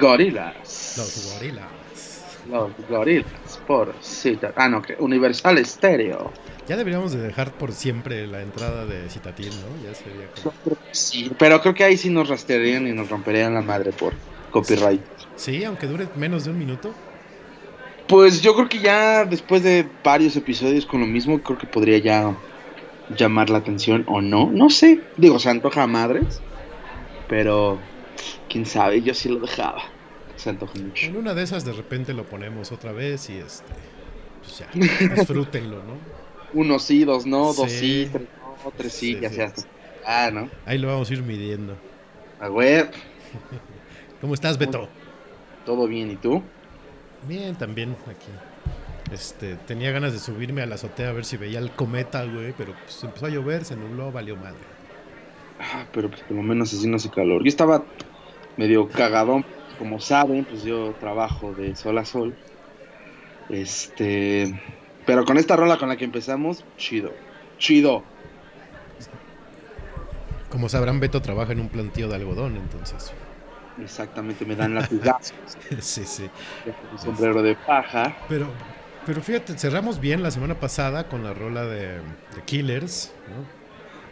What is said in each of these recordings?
The Gorillaz. Los gorilas. Los Gorillaz. por Cita. Ah, no, que Universal Stereo. Ya deberíamos de dejar por siempre la entrada de Citatil, ¿no? Ya sería como... Sí, pero creo que ahí sí nos rastrearían y nos romperían la madre por copyright. Sí, aunque dure menos de un minuto. Pues yo creo que ya después de varios episodios con lo mismo, creo que podría ya llamar la atención o no. No sé. Digo, se antoja a madres. Pero quién sabe, yo sí lo dejaba. Se antoja mucho. En una de esas de repente lo ponemos otra vez y este... Pues ya, disfrútenlo, ¿no? Uno sí, dos no, dos Sí. sí, tres no, tres sí, Sí, ya sí. sea. Ah, ¿no? Ahí lo vamos a ir midiendo. A ver, ¿Cómo estás, Beto? todo bien, ¿y tú? Bien, también aquí. Este, tenía ganas de subirme a la azotea a ver si veía el cometa, güey, pero pues empezó a llover, se nubló, valió madre. Ah, pero pues por lo menos así no hace calor. Yo estaba medio cagadón, como saben, pues yo trabajo de sol a sol. Este, pero con esta rola con la que empezamos, chido, chido. Como sabrán, Beto trabaja en un plantío de algodón, entonces. Exactamente, me dan latigazos, sí, sí. un sombrero de paja. Pero, pero fíjate, cerramos bien la semana pasada con la rola de, de Killers, ¿no?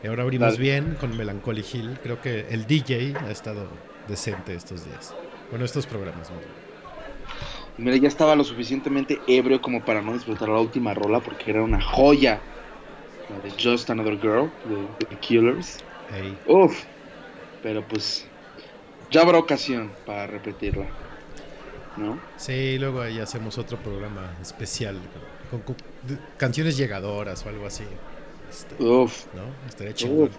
Y ahora abrimos Dale. bien con Melancholy Hill. Creo que el DJ ha estado decente estos días. Bueno, estos programas. ¿no? Mira, ya estaba lo suficientemente ebrio como para no disfrutar la última rola porque era una joya. La de Just Another Girl, de, The Killers. Ey. Uf, pero pues ya habrá ocasión para repetirla, ¿no? Sí, luego ahí hacemos otro programa especial con, con- canciones llegadoras o algo así. Este, Uf, ¿No? Estaría chingón. uf.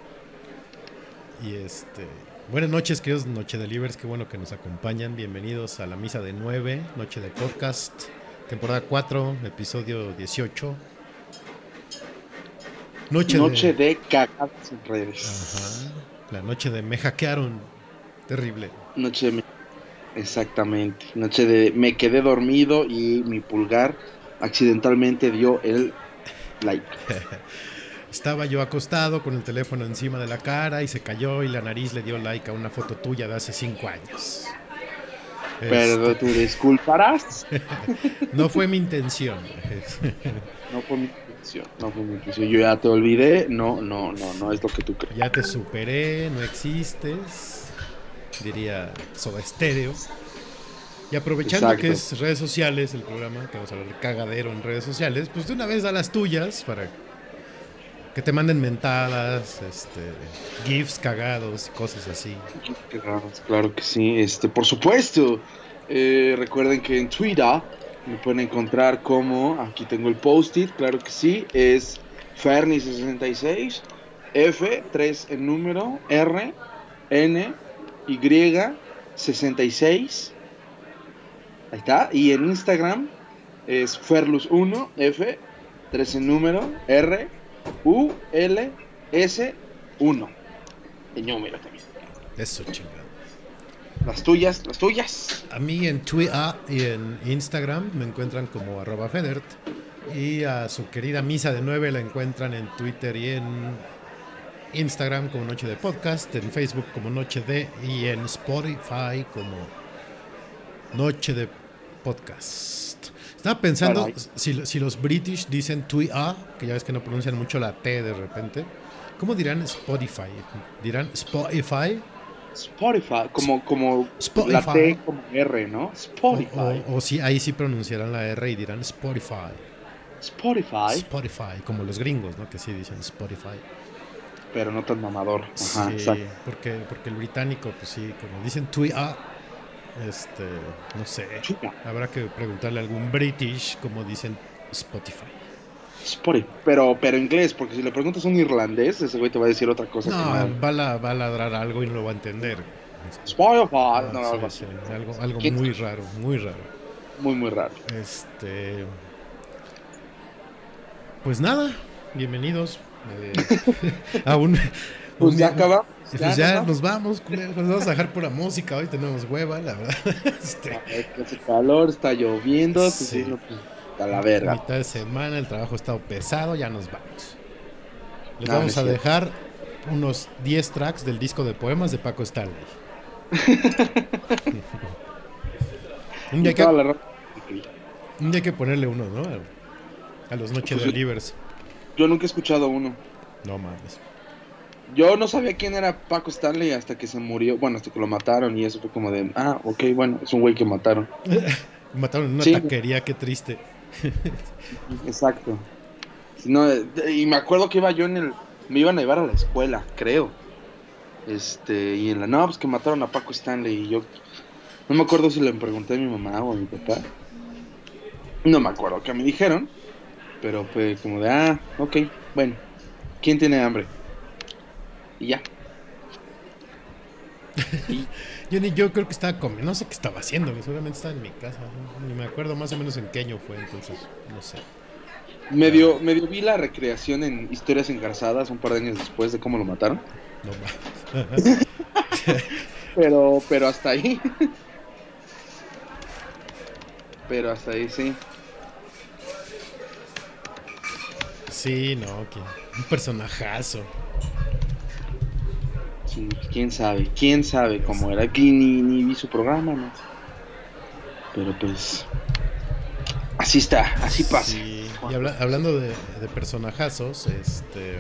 Y este. Buenas noches, queridos Noche Delivers. Qué bueno que nos acompañan. Bienvenidos a la misa de 9, Noche de Podcast, temporada 4, episodio 18. Noche, Noche de. de cagadas en redes. Ajá. La noche de me hackearon. Terrible. Noche de... me- Exactamente. Noche de me quedé dormido y mi pulgar accidentalmente dio el like. Estaba yo acostado con el teléfono encima de la cara y se cayó y la nariz le dio like a una foto tuya de hace 5 años. Pero Este, tú disculparás. no fue mi intención. No fue mi intención. No fue mi intención. Yo ya te olvidé. No, no, no, no es lo que tú crees. Ya te superé, no existes, diría Soda Stereo. Y aprovechando Exacto. que es redes sociales el programa, que vamos a hablar de cagadero en redes sociales, pues de una vez da las tuyas para que te manden mentadas, este, GIFs cagados y cosas así. Claro, que sí. Este, por supuesto. Eh, recuerden que en Twitter me pueden encontrar como aquí tengo el post-it, claro que sí, es Ferni66 F 3 en número R N Y 66 Ahí está. Y en Instagram es Ferlus1 F 3 en número R U L S 1 en número también. Eso, chingado. Las tuyas, las tuyas. A mí en Twitter y en Instagram me encuentran como arroba Federt. Y a su querida Misa de 9 la encuentran en Twitter y en Instagram como Noche de Podcast, en Facebook como Noche de y en Spotify como Noche de Podcast. Estaba pensando Caray. si, si los British dicen Twitter, que ya ves que no pronuncian mucho la T de repente, ¿cómo dirán Spotify? ¿Dirán Spotify? Spotify, como, como Spotify. la T como R, ¿no? Spotify. O, o si ahí sí pronunciarán la R y dirán Spotify. Spotify, Spotify, como los gringos, ¿no? Que sí dicen Spotify. pero no tan mamador. Ajá, sí, porque, porque el británico, pues sí, como dicen Twitter, este, no sé. Habrá que preguntarle a algún British cómo dicen Spotify. Spotify. Pero, pero inglés, porque si le preguntas a un irlandés, ese güey te va a decir otra cosa. que No, no. va la- va a ladrar algo y no lo va a entender. Spotify, Ah, no, algo sí, algo algo ¿Quién muy raro, muy raro. Muy, muy raro. Este. Pues nada, bienvenidos. eh, a un, Pues un- ya acabamos. Pues ya nos nos vamos, culeros, nos vamos a dejar pura música. Hoy tenemos hueva, la verdad. Este, Hace calor, está lloviendo, pues, Sí. no, pues, a la verga. mitad de semana, el trabajo ha estado pesado, ya nos vamos. Les No, no vamos a dejar unos 10 tracks del disco de poemas de Paco Stanley. Un día que- Un día hay que ponerle uno, ¿no? A, los Noche Pues de. Yo nunca he escuchado uno. No mames. Yo no sabía quién era Paco Stanley hasta que se murió. Bueno, hasta que lo mataron y eso fue como de, ah, ok, bueno, es un güey que mataron. Mataron en una Sí. taquería, qué triste. Exacto. No, eh, y me acuerdo que iba yo en el. Me iban a llevar a la escuela, creo. Este, y en la. No, pues que mataron a Paco Stanley. Y yo. No me acuerdo si le pregunté a mi mamá o a mi papá. No me acuerdo qué me dijeron. Pero fue como de, ah, ok, bueno. ¿Quién tiene hambre? Y ya. Y- Yo, ni, yo creo que estaba comiendo, no sé qué estaba haciendo, que seguramente estaba en mi casa. ¿no? Ni me acuerdo más o menos en qué año fue, entonces, no sé. medio, medio vi la recreación en Historias Engarzadas un par de años después de cómo lo mataron. No mames. Pero, pero hasta ahí. Pero hasta ahí, sí. Sí, no, que un personajazo. Sí, quién sabe, quién sabe cómo era. Aquí ni, ni vi su programa, ¿no? Pero pues. Así está, así pasa. Sí, y habla- hablando de, de personajazos, este.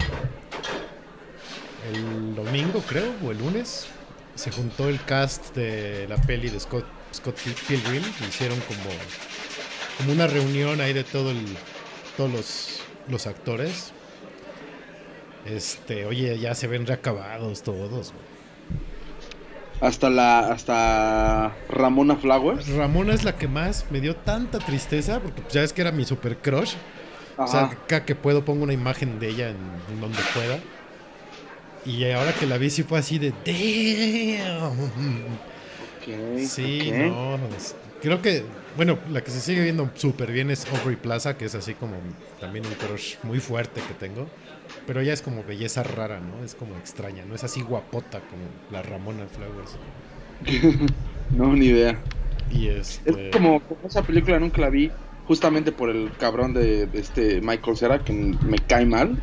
El domingo, creo, o el lunes, se juntó el cast de la peli de Scott, Scott Pil- Pilgrim. Hicieron como, como una reunión ahí de todo el, todos los, los actores. Este, oye, ya se ven reacabados todos. Hasta la. Hasta Ramona Flowers. Ramona es la que más me dio tanta tristeza, porque pues, ya es que era mi super crush. O sea, Ajá. cada que puedo pongo una imagen de ella en, donde pueda. Y ahora que la vi sí fue así de damn. Sí, no. es- Creo que, bueno, la que se sigue viendo súper bien es Aubrey Plaza, que es así como también un crush muy fuerte que tengo. Pero ella es como belleza rara, ¿no? Es como extraña, no es así guapota como la Ramona Flowers. No, ni idea. Y Es este. como, como esa película nunca la vi. Justamente por el cabrón de, de este Michael Cera, que me cae mal.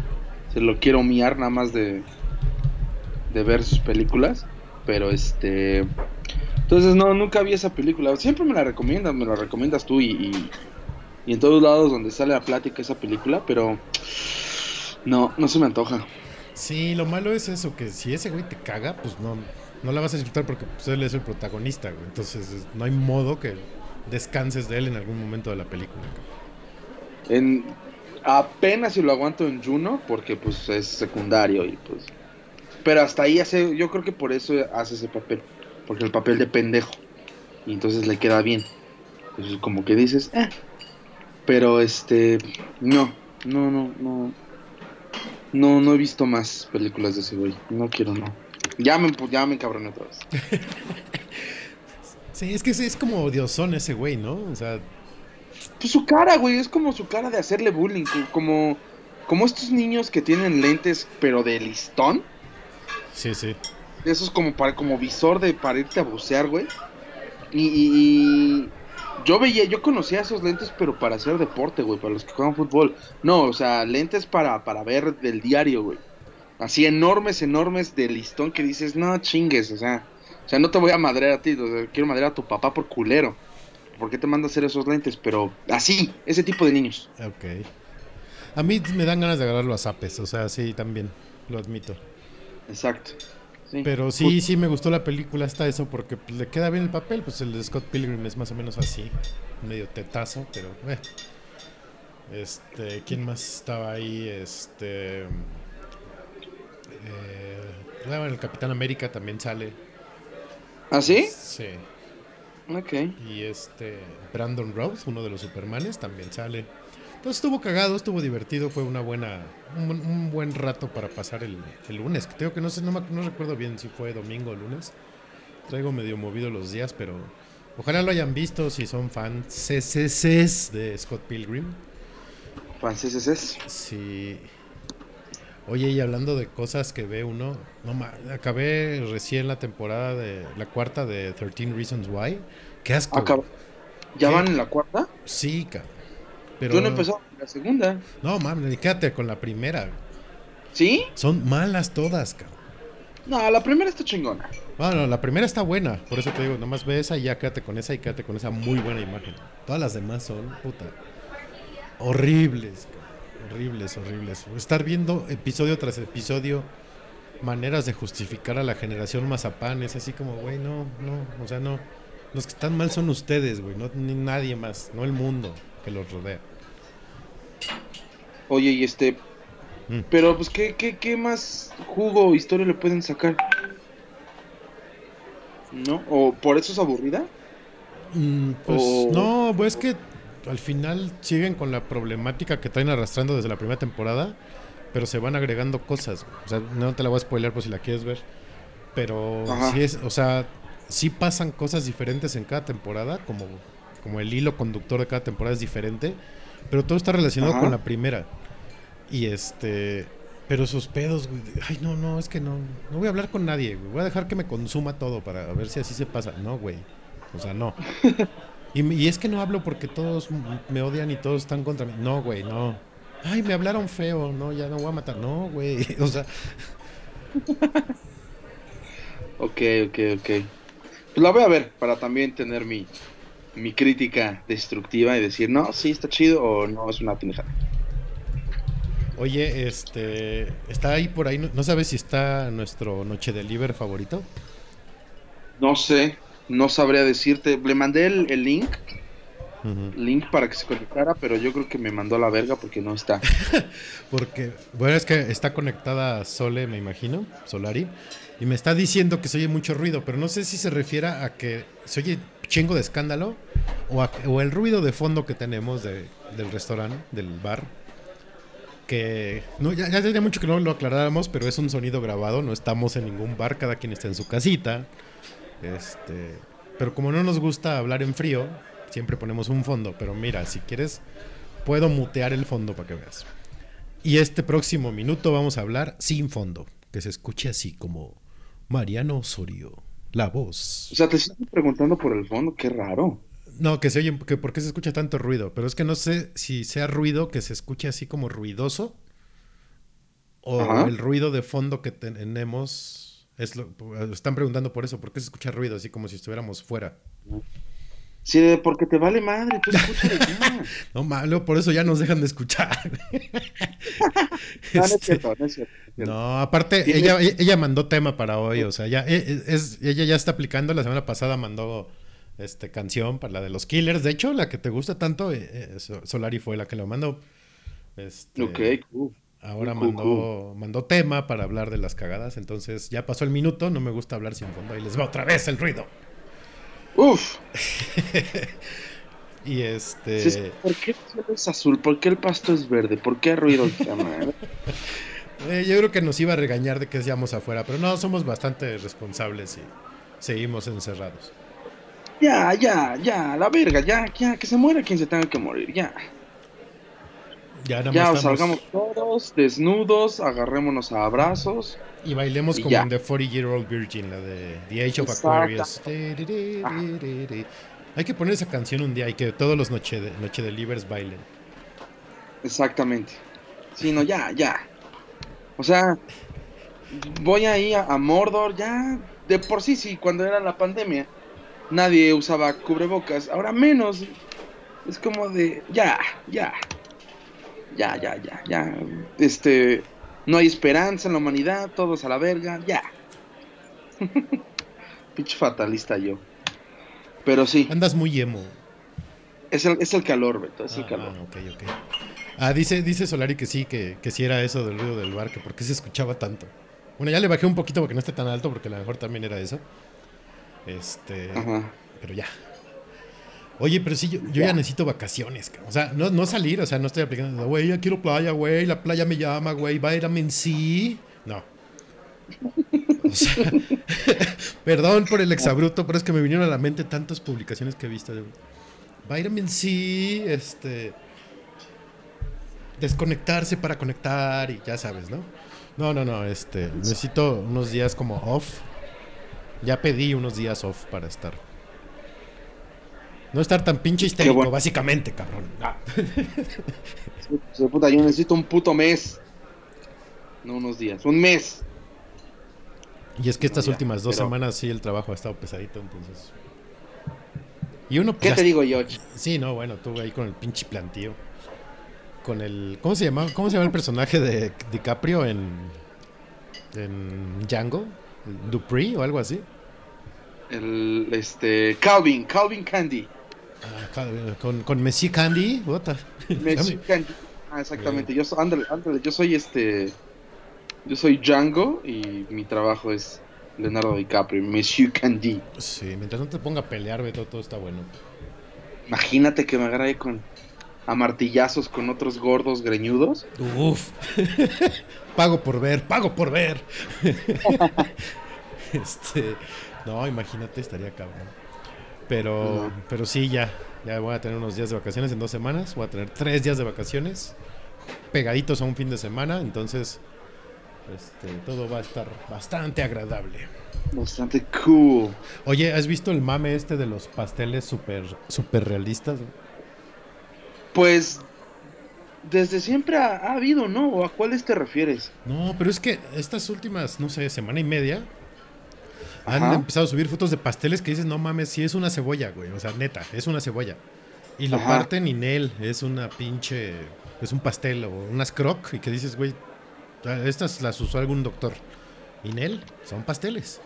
Se lo quiero miar nada más de, de ver sus películas. Pero este. Entonces, no, nunca vi esa película. Siempre me la recomiendas, me la recomiendas tú y, y, y en todos lados donde sale la plática esa película. Pero. No, no se me antoja. Sí, lo malo es eso, que si ese güey te caga, pues no, no la vas a disfrutar porque pues, él es el protagonista, güey. Entonces es- no hay modo que descanses de él en algún momento de la película. En, apenas si lo aguanto en Juno, porque pues es secundario y pues... Pero hasta ahí hace, yo creo que por eso hace ese papel, porque el papel de pendejo. Y entonces le queda bien. Entonces como que dices, eh. Pero este, no, no, no, no. No, no he visto más películas de ese güey. No quiero, no. Ya me, ya me encabroné otra vez. Sí, es que es, es como odiosón ese güey, ¿no? O sea, Pues su cara, güey, es como su cara de hacerle bullying, co- como, como estos niños que tienen lentes, pero de listón. sí, sí. Eso es como para como visor de para irte a bucear, güey. Y yo veía, yo conocía esos lentes, pero para hacer deporte, güey, para los que juegan fútbol. No, o sea, lentes para, para ver del diario, güey. Así enormes, enormes de listón que dices, no chingues, o sea, o sea, no te voy a madrear a ti, o sea, quiero madrear a tu papá por culero. ¿Por qué te manda a hacer esos lentes? Pero así, ese tipo de niños. Ok. A mí me dan ganas de agarrarlo a zapes, o sea, sí, también, lo admito. Exacto. Sí. Pero sí, sí me gustó la película hasta eso porque pues, le queda bien el papel, pues el de Scott Pilgrim es más o menos así, medio tetazo, pero bueno. Este, ¿quién más estaba ahí? Este eh, bueno, el Capitán América también sale. ¿Ah, sí? Sí. Ok. Y este Brandon Rhodes, uno de los Supermanes, también sale. Entonces estuvo cagado, estuvo divertido, fue una buena, un, buen- un buen rato para pasar el, el lunes. Que tengo que no sé, no, me- no recuerdo bien si fue domingo o lunes. Traigo medio movido los días, pero ojalá lo hayan visto si son fans CCCs de Scott Pilgrim. Es. Sí. Oye, y hablando de cosas que ve uno, no acabé recién la temporada de la cuarta de 13 Reasons Why. Qué asco. ¿Ya ¿Qué? van en la cuarta? Sí, cabrón. Pero Yo no en la segunda. No, mames, quédate con la primera. ¿Sí? Son malas todas, cabrón. No, la primera está chingona. Bueno, la primera está buena, por eso te digo, nomás ve esa y ya quédate con esa y quédate con esa muy buena imagen. Todas las demás son, puta, horribles, cabrón, horribles, horribles. Estar viendo episodio tras episodio maneras de justificar a la generación mazapán es así como, güey, no, no, o sea, no. Los que están mal son ustedes, güey, no ni nadie más, no el mundo que los rodea. Oye, y este. Mm. Pero, pues, ¿qué, qué, ¿qué más jugo o historia le pueden sacar? ¿No? ¿O por eso es aburrida? Mm, pues O- no, pues es que al final siguen con la problemática que traen arrastrando desde la primera temporada, pero se van agregando cosas. O sea, no te la voy a spoiler por si la quieres ver, pero Ajá. sí es, o sea, sí pasan cosas diferentes en cada temporada, como, como el hilo conductor de cada temporada es diferente, pero todo está relacionado Ajá. con la primera. Y este, pero sus pedos, güey, ay no, no, es que no, no voy a hablar con nadie, güey. voy a dejar que me consuma todo para ver si así se pasa. No, güey. O sea, no. Y, y es que no hablo porque todos me odian y todos están contra mí. No, güey, no. Ay, me hablaron feo, no, ya no voy a matar. No, güey. O sea, Ok, ok, ok. Pues la voy a ver para también tener mi, mi crítica destructiva y decir, no, sí está chido o no, es una pendejada. oye, este, está ahí por ahí, no, sabes si está nuestro Noche Deliver favorito. No sé, no sabría decirte. Le mandé el, el link, link para que se conectara, pero yo creo que me mandó a la verga porque no está. Porque, bueno, es que está conectada Sole, me imagino, Solari, y me está diciendo que se oye mucho ruido, pero no sé si se refiere a que se oye chingo de escándalo o, el ruido de fondo que tenemos de- del restaurante, del bar. Que no, ya, ya mucho que no lo aclaráramos, pero es un sonido grabado, no estamos en ningún bar, cada quien está en su casita. Este, pero como no nos gusta hablar en frío, siempre ponemos un fondo. Pero mira, si quieres, puedo mutear el fondo para que veas. Y este próximo minuto vamos a hablar sin fondo, que se escuche así como Mariano Osorio, la voz. O sea, te estoy preguntando por el fondo, qué raro. No, que se oye, que por qué se escucha tanto ruido, pero es que no sé si sea ruido que se escuche así como ruidoso o Ajá. el ruido de fondo que tenemos es lo están preguntando por eso, por qué se escucha ruido así como si estuviéramos fuera. Sí, porque te vale madre, tú escúchale ya. No malo, por eso ya nos dejan de escuchar. No, no es Este, no es cierto. no es cierto. No, aparte, ella, ella mandó tema para hoy, o sea, ya e- es, ella ya está aplicando. La semana pasada mandó este canción para la de los Killers. De hecho, la que te gusta tanto, eh, eh, So- Solari fue la que lo mandó. Este, Ok, cool. Ahora cool, mandó, mandó tema para hablar de las cagadas. Entonces ya pasó el minuto, no me gusta hablar sin fondo. Y les va otra vez el ruido. Uf, Y este. ¿por qué el cielo es azul? ¿Por qué el pasto es verde? ¿Por qué ruido esta madre? eh, yo creo que nos iba a regañar de que seamos afuera, pero no, somos bastante responsables y seguimos encerrados. Ya, ya, ya, la verga, ya, ya, que se muera quien se tenga que morir, ya. Ya nada Ya, más estamos- salgamos todos desnudos, agarrémonos a abrazos. Y bailemos Y como ya. en The 40 Year Old Virgin, la de The Age of Exacto. Aquarius. Hay que poner esa canción un día y que todos los Noche de, noche de Livers bailen. Exactamente. Sí, no, ya, ya. O sea, voy ahí a, a Mordor, ya. De por sí, sí, cuando era la pandemia, nadie usaba cubrebocas. Ahora menos. Es como de, ya, ya. Ya, ya, ya, ya. Este, no hay esperanza en la humanidad, todos a la verga, ya. Pinche fatalista yo. Pero sí, Andas muy emo. es el, es el calor, Beto, es el Ah, calor. ok, ok. Ah, dice, dice Solari que sí, que, que sí era eso del ruido del bar, que por qué se escuchaba tanto. Bueno, ya le bajé un poquito porque no esté tan alto, porque a lo mejor también era eso. Este. Ajá. Pero ya. Oye, pero sí, yo, yo ya. Ya. necesito vacaciones. cabrón. O sea, no, no salir, o sea, no estoy aplicando, güey, ya quiero playa, güey, la playa me llama, güey, vitamin C. No. O sea, perdón por el exabruto, pero es que me vinieron a la mente tantas publicaciones que he visto. de Vitamin C, este. Desconectarse para conectar y ya sabes, ¿no? No, no, no, este. Necesito unos días como off. Ya pedí unos días off para estar. No estar tan pinche histérico, bueno. básicamente, cabrón. Ah. Sí, de puta, yo necesito un puto mes. No unos días, un mes. Y es que estas Ya, últimas dos pero- semanas sí el trabajo ha estado pesadito, entonces. Y uno ¿Qué ya- te digo yo? Sí, no, bueno, tú ahí con el pinche plantío. Con el. ¿Cómo se llama? ¿Cómo se llama el personaje de DiCaprio en. en Django? ¿Dupree o algo así? El, este, Calvin, Calvin Candy. Con, con Messi Candy, bota. Messi Candy. Ah, exactamente. Yo, so- ándale, ándale, yo soy este. Yo soy Django y mi trabajo es Leonardo DiCaprio, Monsieur Candy. Sí, mientras no te ponga a pelear, Beto, todo está bueno. Imagínate que me agarre con a martillazos con otros gordos greñudos. Uf. pago por ver, pago por ver. este, no, imagínate, estaría cabrón. Pero, No. pero sí, ya, ya voy a tener unos días de vacaciones en dos semanas. Voy a tener tres días de vacaciones pegaditos a un fin de semana. Entonces, este, todo va a estar bastante agradable. Bastante cool. Oye, ¿has visto el mame este de los pasteles super, super realistas? Pues desde siempre ha, ha habido, ¿no? ¿O a cuáles te refieres? No, pero es que estas últimas, no sé, semana y media han Ajá. empezado a subir fotos de pasteles que dices, no mames, sí es una cebolla, güey. O sea, neta, es una cebolla. Y lo Ajá. parten y Nel es una pinche, es un pastel o unas croc y que dices, güey, estas las usó algún doctor. Y Nel son pasteles.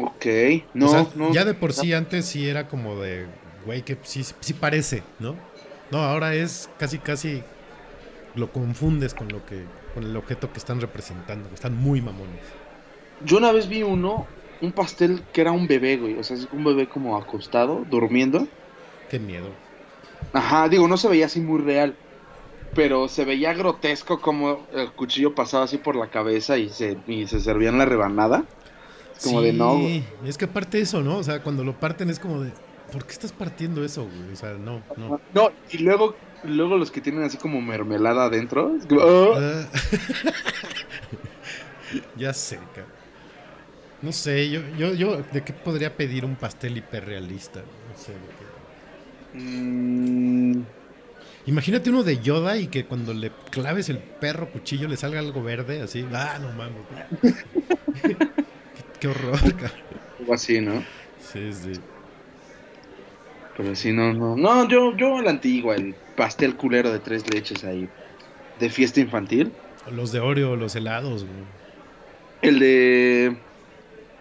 Ok. No, o sea, no. ya de por sí antes sí era como de, güey, que sí, sí parece, ¿no? No, ahora es casi, casi lo confundes con lo que, con el objeto que están representando. Están muy mamones. Yo una vez vi uno, un pastel que era un bebé, güey. O sea, es un bebé como acostado, durmiendo. Qué miedo. Ajá, digo, no se veía así muy real. Pero se veía grotesco como el cuchillo pasaba así por la cabeza y se, y se servían la rebanada. Es como de no, güey. Es que aparte eso, ¿no? O sea, cuando lo parten es como de, ¿por qué estás partiendo eso, güey? O sea, no, no. No, y luego, luego los que tienen así como mermelada adentro. Es como, "Ah". Ah. ya sé, cabrón. No sé, yo, yo, yo, ¿de qué podría pedir un pastel hiperrealista? No sé, de qué. Mm, Imagínate uno de Yoda y que cuando le claves el perro cuchillo le salga algo verde, así. Ah, no mames. qué, qué horror, cabrón. algo así, ¿no? Sí, sí. Pero sí, no, no. No, yo, yo la antigua, el pastel culero de tres leches ahí. De fiesta infantil. Los de Oreo, los helados, güey. El de.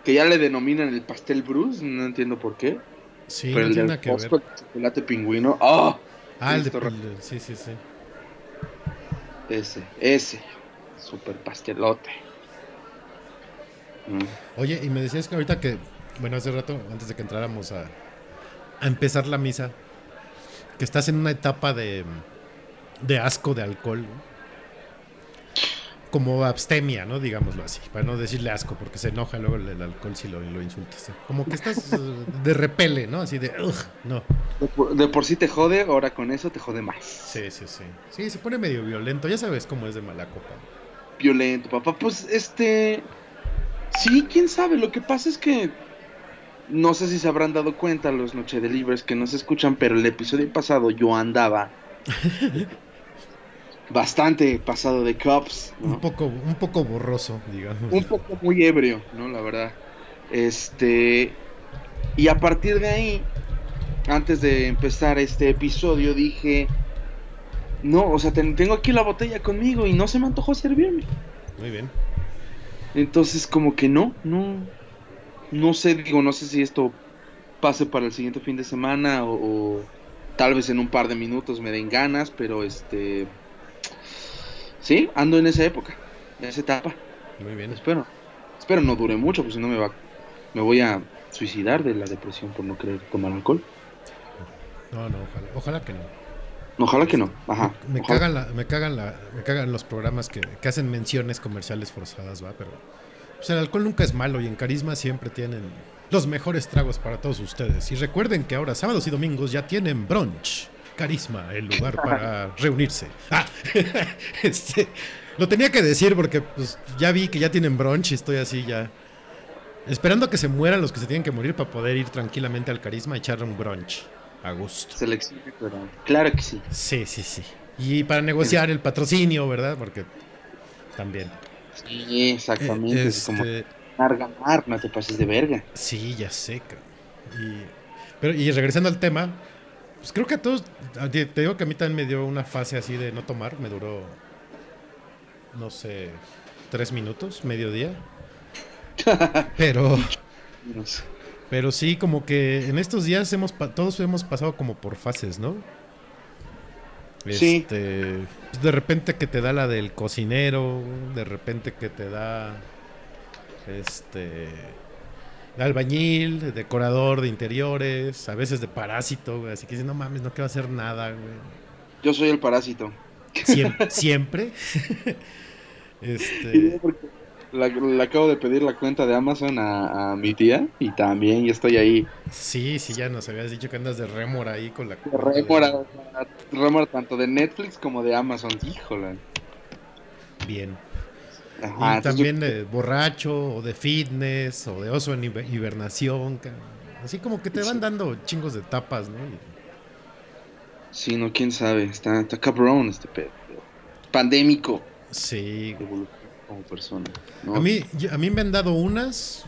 Que ya le denominan el pastel Bruce, no entiendo por qué. Sí, pero no el tiene que ver. Chocolate pingüino. ¡Ah! Ah, el de... Cristo el de- Sí, sí, sí. Ese, ese. Super pastelote. Mm. Oye, y me decías que ahorita que, bueno, hace rato, antes de que entráramos a, a empezar la misa, que estás en una etapa de, de asco de alcohol, ¿no? Como abstemia, ¿no? Digámoslo así, para no decirle asco, porque se enoja luego el, el alcohol si lo, lo insultas. ¿eh? Como que estás eh, de repele, ¿no? Así de, "Ugh", no. De por, de por sí te jode, ahora con eso te jode más. Sí, sí, sí. Sí, se pone medio violento, ya sabes cómo es de mala copa. Violento, papá. Pues este. Sí, quién sabe. Lo que pasa es que. No sé si se habrán dado cuenta los Noche de Libres que no se escuchan, pero el episodio pasado yo andaba. bastante pasado de cops, ¿no? Un poco, un poco borroso, digamos. un poco muy ebrio, ¿no? La verdad. Este. Y a partir de ahí, antes de empezar este episodio, dije. No, o sea, ten- tengo aquí la botella conmigo y no se me antojó servirme. Muy bien. Entonces, como que no, no. No sé, digo, no sé si esto pase para el siguiente fin de semana o, o tal vez en un par de minutos me den ganas, pero este. Sí, ando en esa época, en esa etapa. Muy bien. Espero. Espero no dure mucho, pues si no me va. Me voy a suicidar de la depresión por no querer tomar alcohol. No, no, ojalá, ojalá que no. Ojalá que no. Ajá. Me cagan, la, me, cagan la, me cagan los programas que, que hacen menciones comerciales forzadas, ¿va? Pero pues, el alcohol nunca es malo y en Carisma siempre tienen los mejores tragos para todos ustedes. Y recuerden que ahora sábados y domingos ya tienen brunch. Carisma, el lugar para reunirse. Ah, este, lo tenía que decir porque pues, ya vi que ya tienen brunch y estoy así ya esperando a que se mueran los que se tienen que morir para poder ir tranquilamente al Carisma y echar un brunch a gusto. Se le exige, pero claro que sí. Sí, sí, sí. Y para negociar el patrocinio, ¿verdad? Porque también. Sí, exactamente. Eh, es como este, ganar, no te pases de verga. Sí, ya sé. Y, pero, y regresando al tema, pues creo que a todos, te digo que a mí también me dio una fase así de no tomar, me duró, no sé, tres minutos, mediodía. Pero, pero sí, como que en estos días hemos, todos hemos pasado como por fases, ¿no? Sí. Este, de repente que te da la del cocinero, de repente que te da este de albañil, de decorador de interiores, a veces de parásito, güey, así que dices, no mames, no quiero hacer nada, güey. Yo soy el parásito. Siem- siempre. este, la- le acabo de pedir la cuenta de Amazon a, a mi tía y también estoy ahí. sí, sí, ya nos habías dicho que andas de rémora ahí con la cuenta de- rémora tanto de Netflix como de Amazon. Híjole. Bien. Ajá, y también de borracho, o de fitness, o de oso en hiber- hibernación. Así como que te van Sí. dando chingos de tapas, ¿no? Sí, no, quién sabe. Está, está cabrón este pedo. Pandémico. Sí. Como persona. ¿no? A mí, a mí me han dado unas,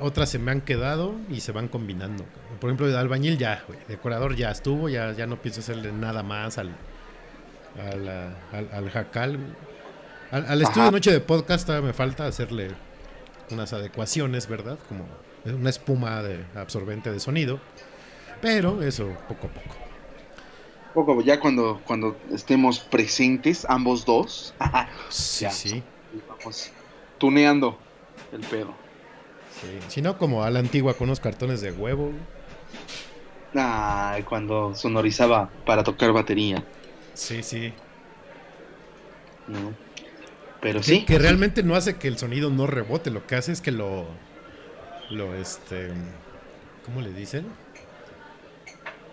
otras se me han quedado y se van combinando. Por ejemplo, de albañil ya, güey. Decorador ya estuvo, ya, ya no pienso hacerle nada más al, al, al jacal. güey. Al, al estudio noche de podcast todavía me falta hacerle unas adecuaciones, ¿verdad? Como una espuma de absorbente de sonido. Pero eso poco a poco. Poco, ya cuando, cuando estemos presentes, ambos dos, Sí, Ya. sí. vamos tuneando el pedo. sí. Si no, como a la antigua con unos cartones de huevo. Ay, cuando sonorizaba para tocar batería, Sí, sí. ¿no? Pero Que- sí. Que, realmente no hace que el sonido no rebote, lo que hace es que lo. Lo este. ¿Cómo le dicen?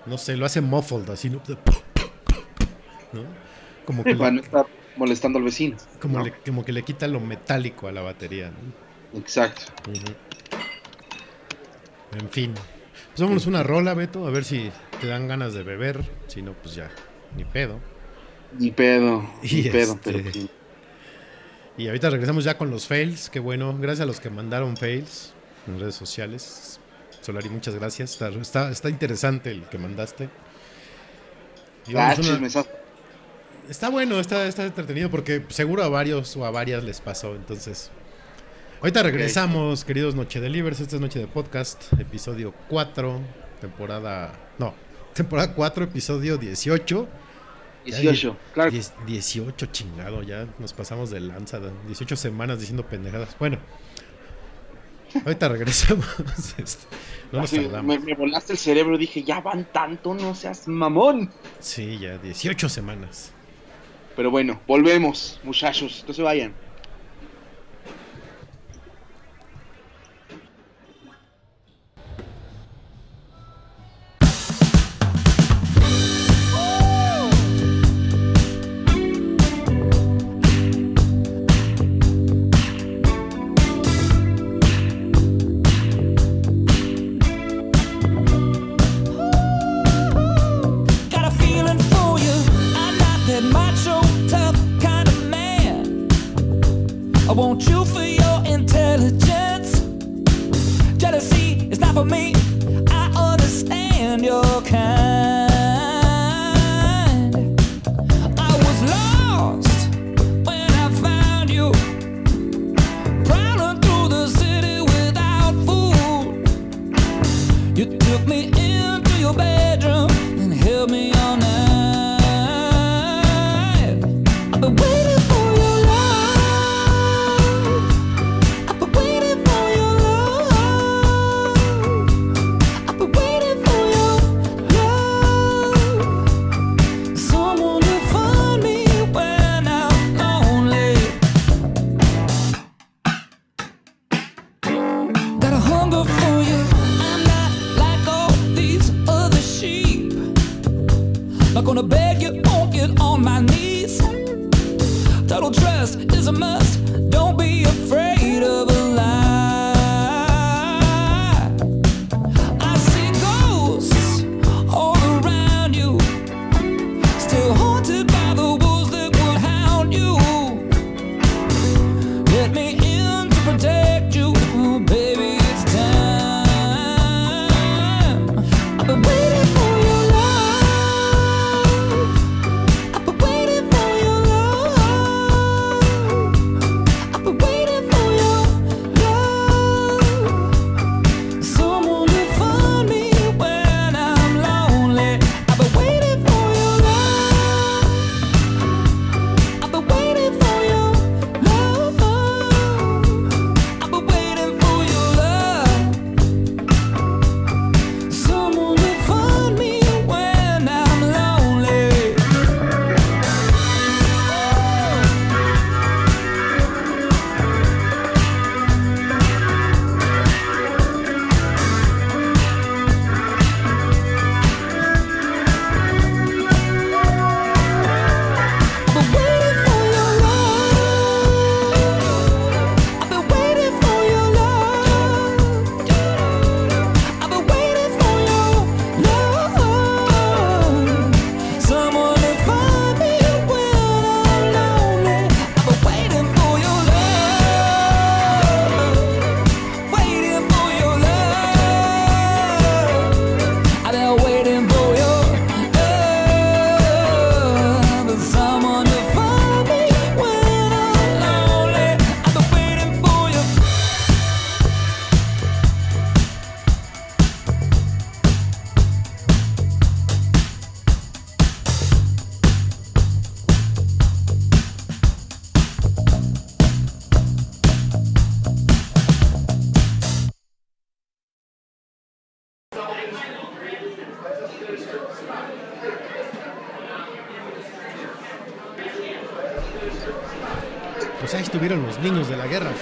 No sé, lo hace muffled, así, ¿no? ¿No? Como que, Para no le, estar molestando al vecino. como, ¿no? le, como que le quita lo metálico a la batería. ¿no? Exacto. En fin. Pues vámonos una rola, Beto, a ver si te dan ganas de beber. Si no, pues ya, ni pedo. Ni pedo, ni pedo, este- pero sí. Y ahorita regresamos ya con los fails. Qué bueno. Gracias a los que mandaron fails en redes sociales. Solari, muchas gracias. Está, está, está interesante el que mandaste. Y Ah, una-. Está bueno, está, está entretenido porque seguro a varios o a varias les pasó. Entonces, ahorita regresamos, queridos Noche Delivers. Esta es Noche de Podcast, episodio 4, temporada. No, temporada 4, episodio 18. 18, claro. Diez- 18, chingado, ya nos pasamos de lanza. 18 semanas diciendo pendejadas. Bueno, ahorita regresamos. este, no nos Así, tardamos. me, me volaste el cerebro, dije, ya van tanto, no seas mamón. Sí, ya 18 semanas. Pero bueno, volvemos, muchachos, no se vayan. For me.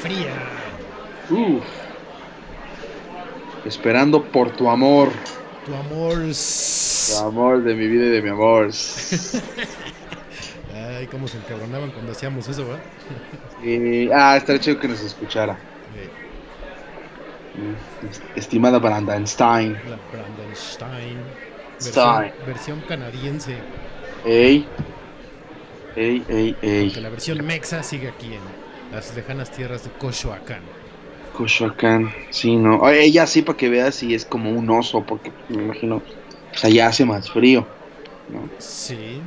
Fría. Uf. Esperando por tu amor. Tu amor. Tu amor de mi vida y de mi amor. Ay, cómo se encabronaban cuando hacíamos eso, ¿va? Y- ah, estaría chido que nos escuchara. Eh, Mm, Estimada Brandenstein. La Brandenstein. Stein. Versión, versión canadiense. Ey. Ey, ey, ey. la versión mexa sigue aquí en las lejanas tierras de Cochoacán. Cochoacán. Sí, no. Ella sí, para que veas si es como un oso, porque me imagino. O sea, ya hace más frío. ¿no? Sí,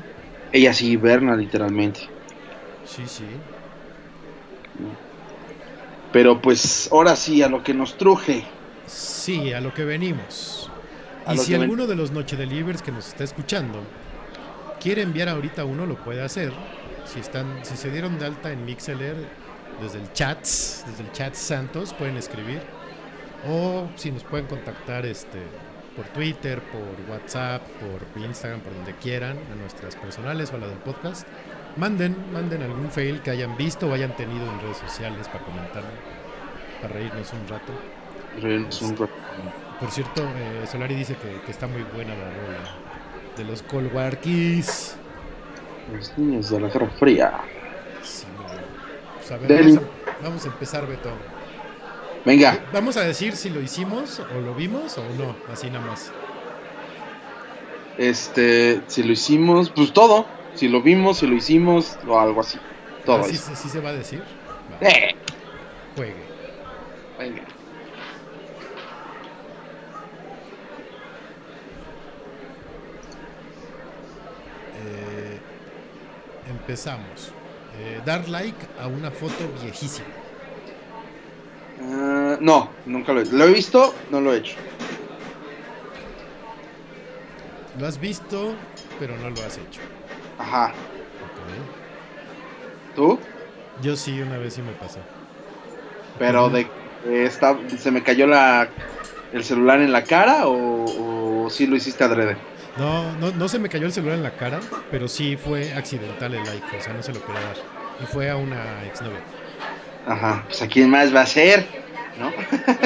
Ella sí hiberna, literalmente. sí, sí. Pero pues, ahora sí, a lo que nos truje. Sí, a lo que venimos. A y si ven- alguno de los Noche Delivers que nos está escuchando quiere enviar ahorita uno, lo puede hacer. Si están, si se dieron de alta en Mixeler desde el chat, desde el chat Santos, pueden escribir. O si nos pueden contactar este por Twitter, por WhatsApp, por Instagram, por donde quieran, a nuestras personales o a la del podcast. Manden, manden algún fail que hayan visto o hayan tenido en redes sociales para comentar, para reírnos un rato. Reírnos un rato. Por cierto, eh, Solari dice que, que está muy buena la rola de los Cold War Kiss. Los niños de la Guerra Fría. Sí. Pues a ver, vamos a, vamos a empezar, Beto. Venga, Vamos a decir si lo hicimos o lo vimos o no, así nada más. este, si lo hicimos, pues todo. Si lo vimos, si lo hicimos, o algo así. Todo Así se- sí se va a decir. Va, Eh, Juegue. venga. Eh, empezamos. Eh, dar like a una foto viejísima. Ah, no, nunca lo he hecho. Lo he visto, no lo he hecho. Lo has visto, pero no lo has hecho. Ajá. ¿Tú? Yo sí, una vez sí me pasó. Pero de eh, está, se me cayó la el celular en la cara o, o sí lo hiciste adrede. No, no, no se me cayó el celular en la cara, pero sí fue accidental el like, o sea, no se lo quería dar. Y fue a una exnovia. Ajá. Pues a quién más va a ser, ¿no?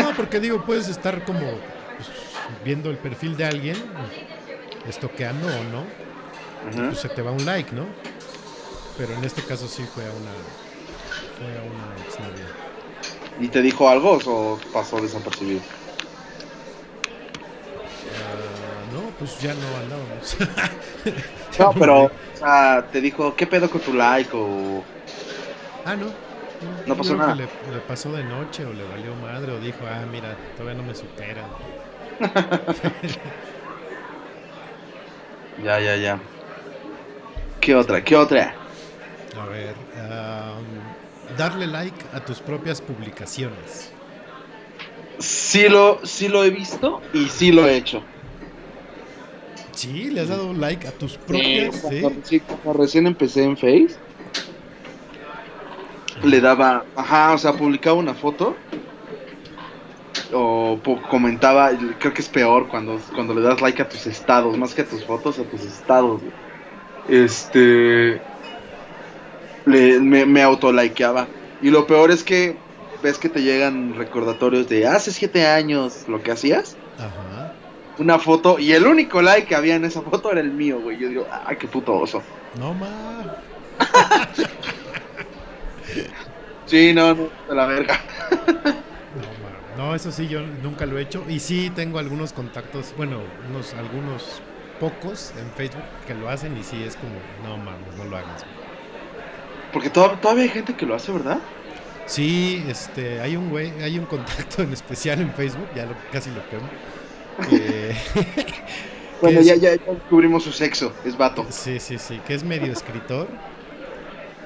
No, porque digo, puedes estar como pues, viendo el perfil de alguien, estoqueando o no, Ajá. pues se te va un like, ¿no? Pero en este caso sí fue a una, fue a una exnovia. ¿Y te dijo algo o pasó desapercibido? Pues ya no andábamos. No, pero o sea, te dijo, ¿qué pedo con tu like? O... Ah, no. No pasó nada. Le, le pasó de noche o le valió madre o dijo, ah, mira, todavía no me supera. Ya, ya, ya. ¿Qué otra? ¿Qué otra? A ver, am, darle like a tus propias publicaciones. Sí lo, sí lo he visto y sí lo he hecho. Sí, le has dado like a tus propias, sí. cuando, sí, cuando recién empecé en Face, le daba, ajá, o sea, publicaba una foto o comentaba, creo que es peor cuando, cuando le das like a tus estados, más que a tus fotos, a tus estados. Este, le, me, me autolikeaba. Y lo peor es que ves que te llegan recordatorios de hace siete años lo que hacías. Ajá. Una foto y el único like que había en esa foto era el mío, güey. Yo digo, ay, qué puto oso. No más. Sí, no, no, de la verga. No, ma. no, eso sí, yo nunca lo he hecho. Y sí tengo algunos contactos, bueno, unos, algunos pocos en Facebook que lo hacen y sí es como, no mames, no lo hagas. Porque to- todavía hay gente que lo hace, ¿verdad? Sí, este, hay un güey, hay un contacto en especial en Facebook, ya lo, casi lo quemo. que- Bueno, ya, es- ya, ya descubrimos su sexo, es vato. Sí, sí, sí, que es medio escritor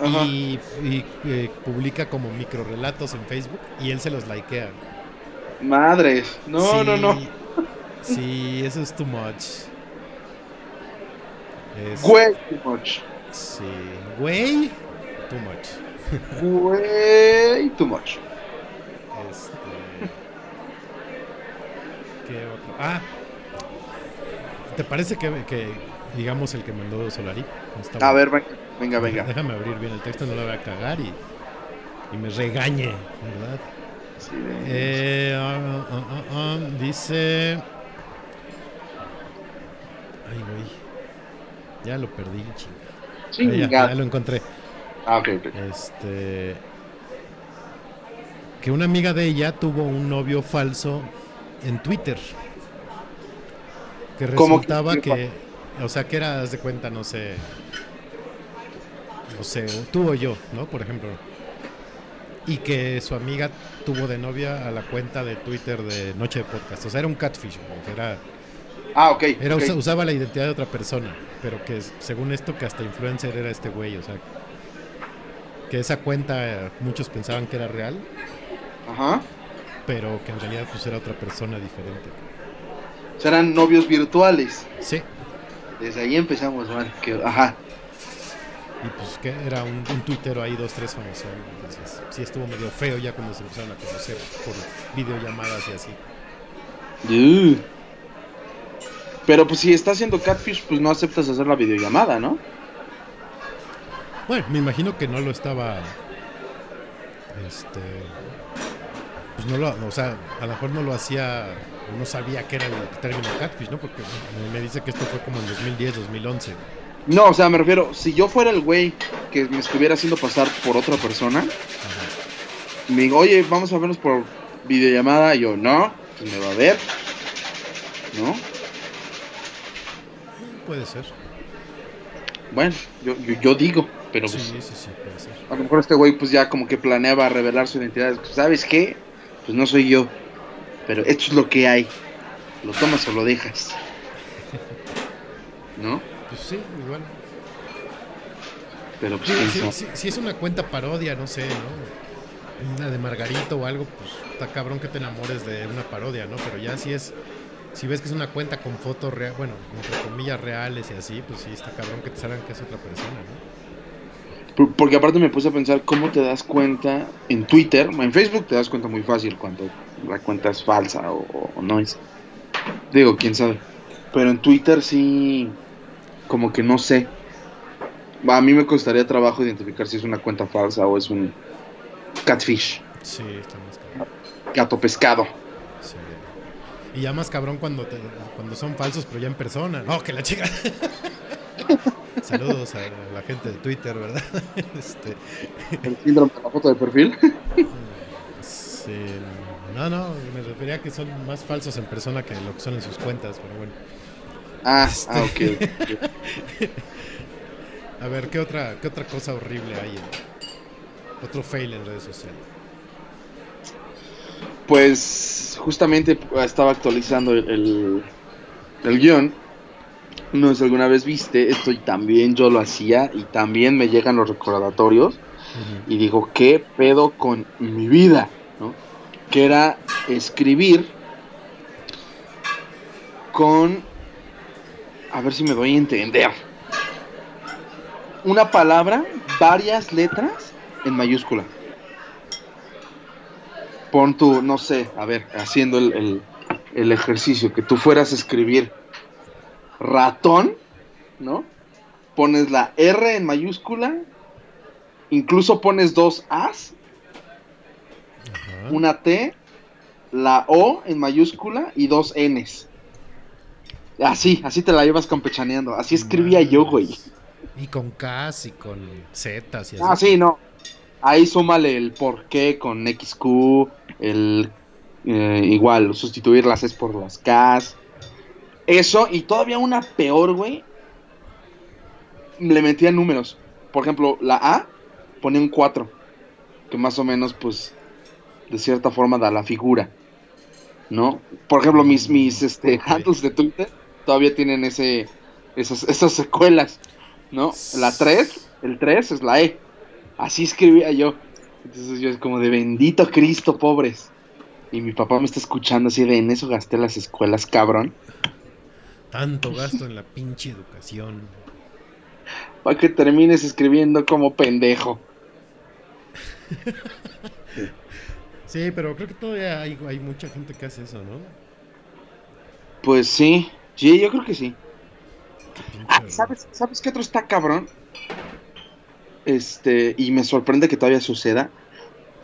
Ajá. y, y, eh, publica como microrelatos en Facebook y él se los likea. Madres. No, Sí, no, no. Sí, eso es too much. Es- Güey, too much. Sí, güey, too much. Güey, too much. Este. ¿Qué? Ah, ¿te parece que, que digamos el que mandó Solari? Está A bueno. ver, venga, venga. Déjame abrir bien el texto, no lo voy a cagar y. y me regañe, ¿verdad? Sí, Eh, ah, ah, ah, dice. Ay, güey. Ya lo perdí, chinga. Ah, ya, Chingada. ya lo encontré. Ah, ok, ok. Este. Que una amiga de ella tuvo un novio falso en Twitter. Que ¿Cómo que resultaba que. O sea, que era, haz de cuenta, no sé. No sé, tú o yo, ¿no? Por ejemplo. Y que su amiga tuvo de novia a la cuenta de Twitter de Noche de Podcast. O sea, era un catfish, que era, Ah, ok. era usaba la identidad de otra persona. Pero que según esto, que hasta influencer era este güey. O sea, que esa cuenta muchos pensaban que era real Ajá. pero que en realidad pues era otra persona diferente. Serán novios virtuales. Sí, Desde ahí empezamos mal. Que, ajá. y pues que era un, un tuitero ahí, dos, tres famosos. Entonces sí estuvo medio feo ya cuando se empezaron a conocer por videollamadas y así. Uh. Pero pues si estás haciendo catfish, pues no aceptas hacer la videollamada, ¿no? Bueno, me imagino que no lo estaba. Este. Pues no lo. O sea, a lo mejor no lo hacía. No sabía que era el término catfish, ¿no? Porque me, dice que esto fue como en 2010, 2011. No, o sea, me refiero, si yo fuera el güey que me estuviera haciendo pasar por otra persona, me digo, oye, vamos a vernos por videollamada, y yo, no, pues me va a ver, ¿no? Puede ser. Bueno, yo, yo, yo digo, pero Sí, pues, sí, sí, puede ser. a lo mejor este güey pues ya como que planeaba revelar su identidad. ¿Sabes qué? Pues no soy yo, pero esto es lo que hay. Lo tomas o lo dejas. ¿No? Pues sí, igual. Pero pues Sí, quién sí, sabe. sí, si es una cuenta parodia, no sé, ¿no? Una de Margarito o algo, pues está cabrón que te enamores de una parodia, ¿no? Pero ya si es, si ves que es una cuenta con fotos reales, bueno, entre comillas reales y así, pues sí está cabrón que te salgan que es otra persona, ¿no? Por- Porque aparte me puse a pensar cómo te das cuenta en Twitter, en Facebook te das cuenta muy fácil cuando la cuenta es falsa o, no es. Digo, quién sabe. Pero en Twitter sí, como que no sé. A mí me costaría trabajo identificar si es una cuenta falsa o es un catfish, Sí, está más cabrón. gato pescado. Sí. Y ya más cabrón cuando te, cuando son falsos, pero ya en persona. No, que la chica. Saludos a la gente de Twitter, ¿verdad? Este, El síndrome de la foto de perfil. sí, no, no, me refería a que son más falsos en persona que lo que son en sus cuentas, pero bueno. Ah, Este. ah, ok. A ver, ¿qué otra, qué otra cosa horrible hay? en- otro fail en redes sociales. Pues justamente estaba actualizando el, el, el guion. No sé si alguna vez viste esto y también yo lo hacía y también me llegan los recordatorios y digo, ¿qué pedo con mi vida? Que era escribir con... A ver si me doy a entender. Una palabra, varias letras en mayúscula. Pon tu, no sé, a ver, haciendo el, el- el ejercicio, que tú fueras a escribir ratón, ¿no? Pones la R en mayúscula, incluso pones dos As. Una T, la O en mayúscula y dos Ns. Así, así te la llevas campechaneando. Así escribía yo, güey. Y con Ks y con Zetas y así. Ah, sí, no. Ahí súmale el por qué con XQ, el eh, igual, sustituir las S por las Ks. Eso, y todavía una peor, güey. Le metía números. Por ejemplo, la A ponía un 4. Que más o menos, pues, de cierta forma da la figura. ¿No? Por ejemplo, mis, mis este, handles de Twitter todavía tienen ese, esas, esas secuelas. ¿No? La 3, el 3 es la E. Así escribía yo. Entonces yo es como de bendito Cristo, pobres. Y mi papá me está escuchando así de en eso gasté las escuelas, cabrón. Tanto gasto en la pinche educación. Para que termines escribiendo como pendejo. Sí, pero creo que todavía hay, hay mucha gente que hace eso, ¿no? Pues sí, sí, yo creo que sí. Ah, ¿sabes, ¿Sabes qué otro está cabrón? Este, y me sorprende que todavía suceda.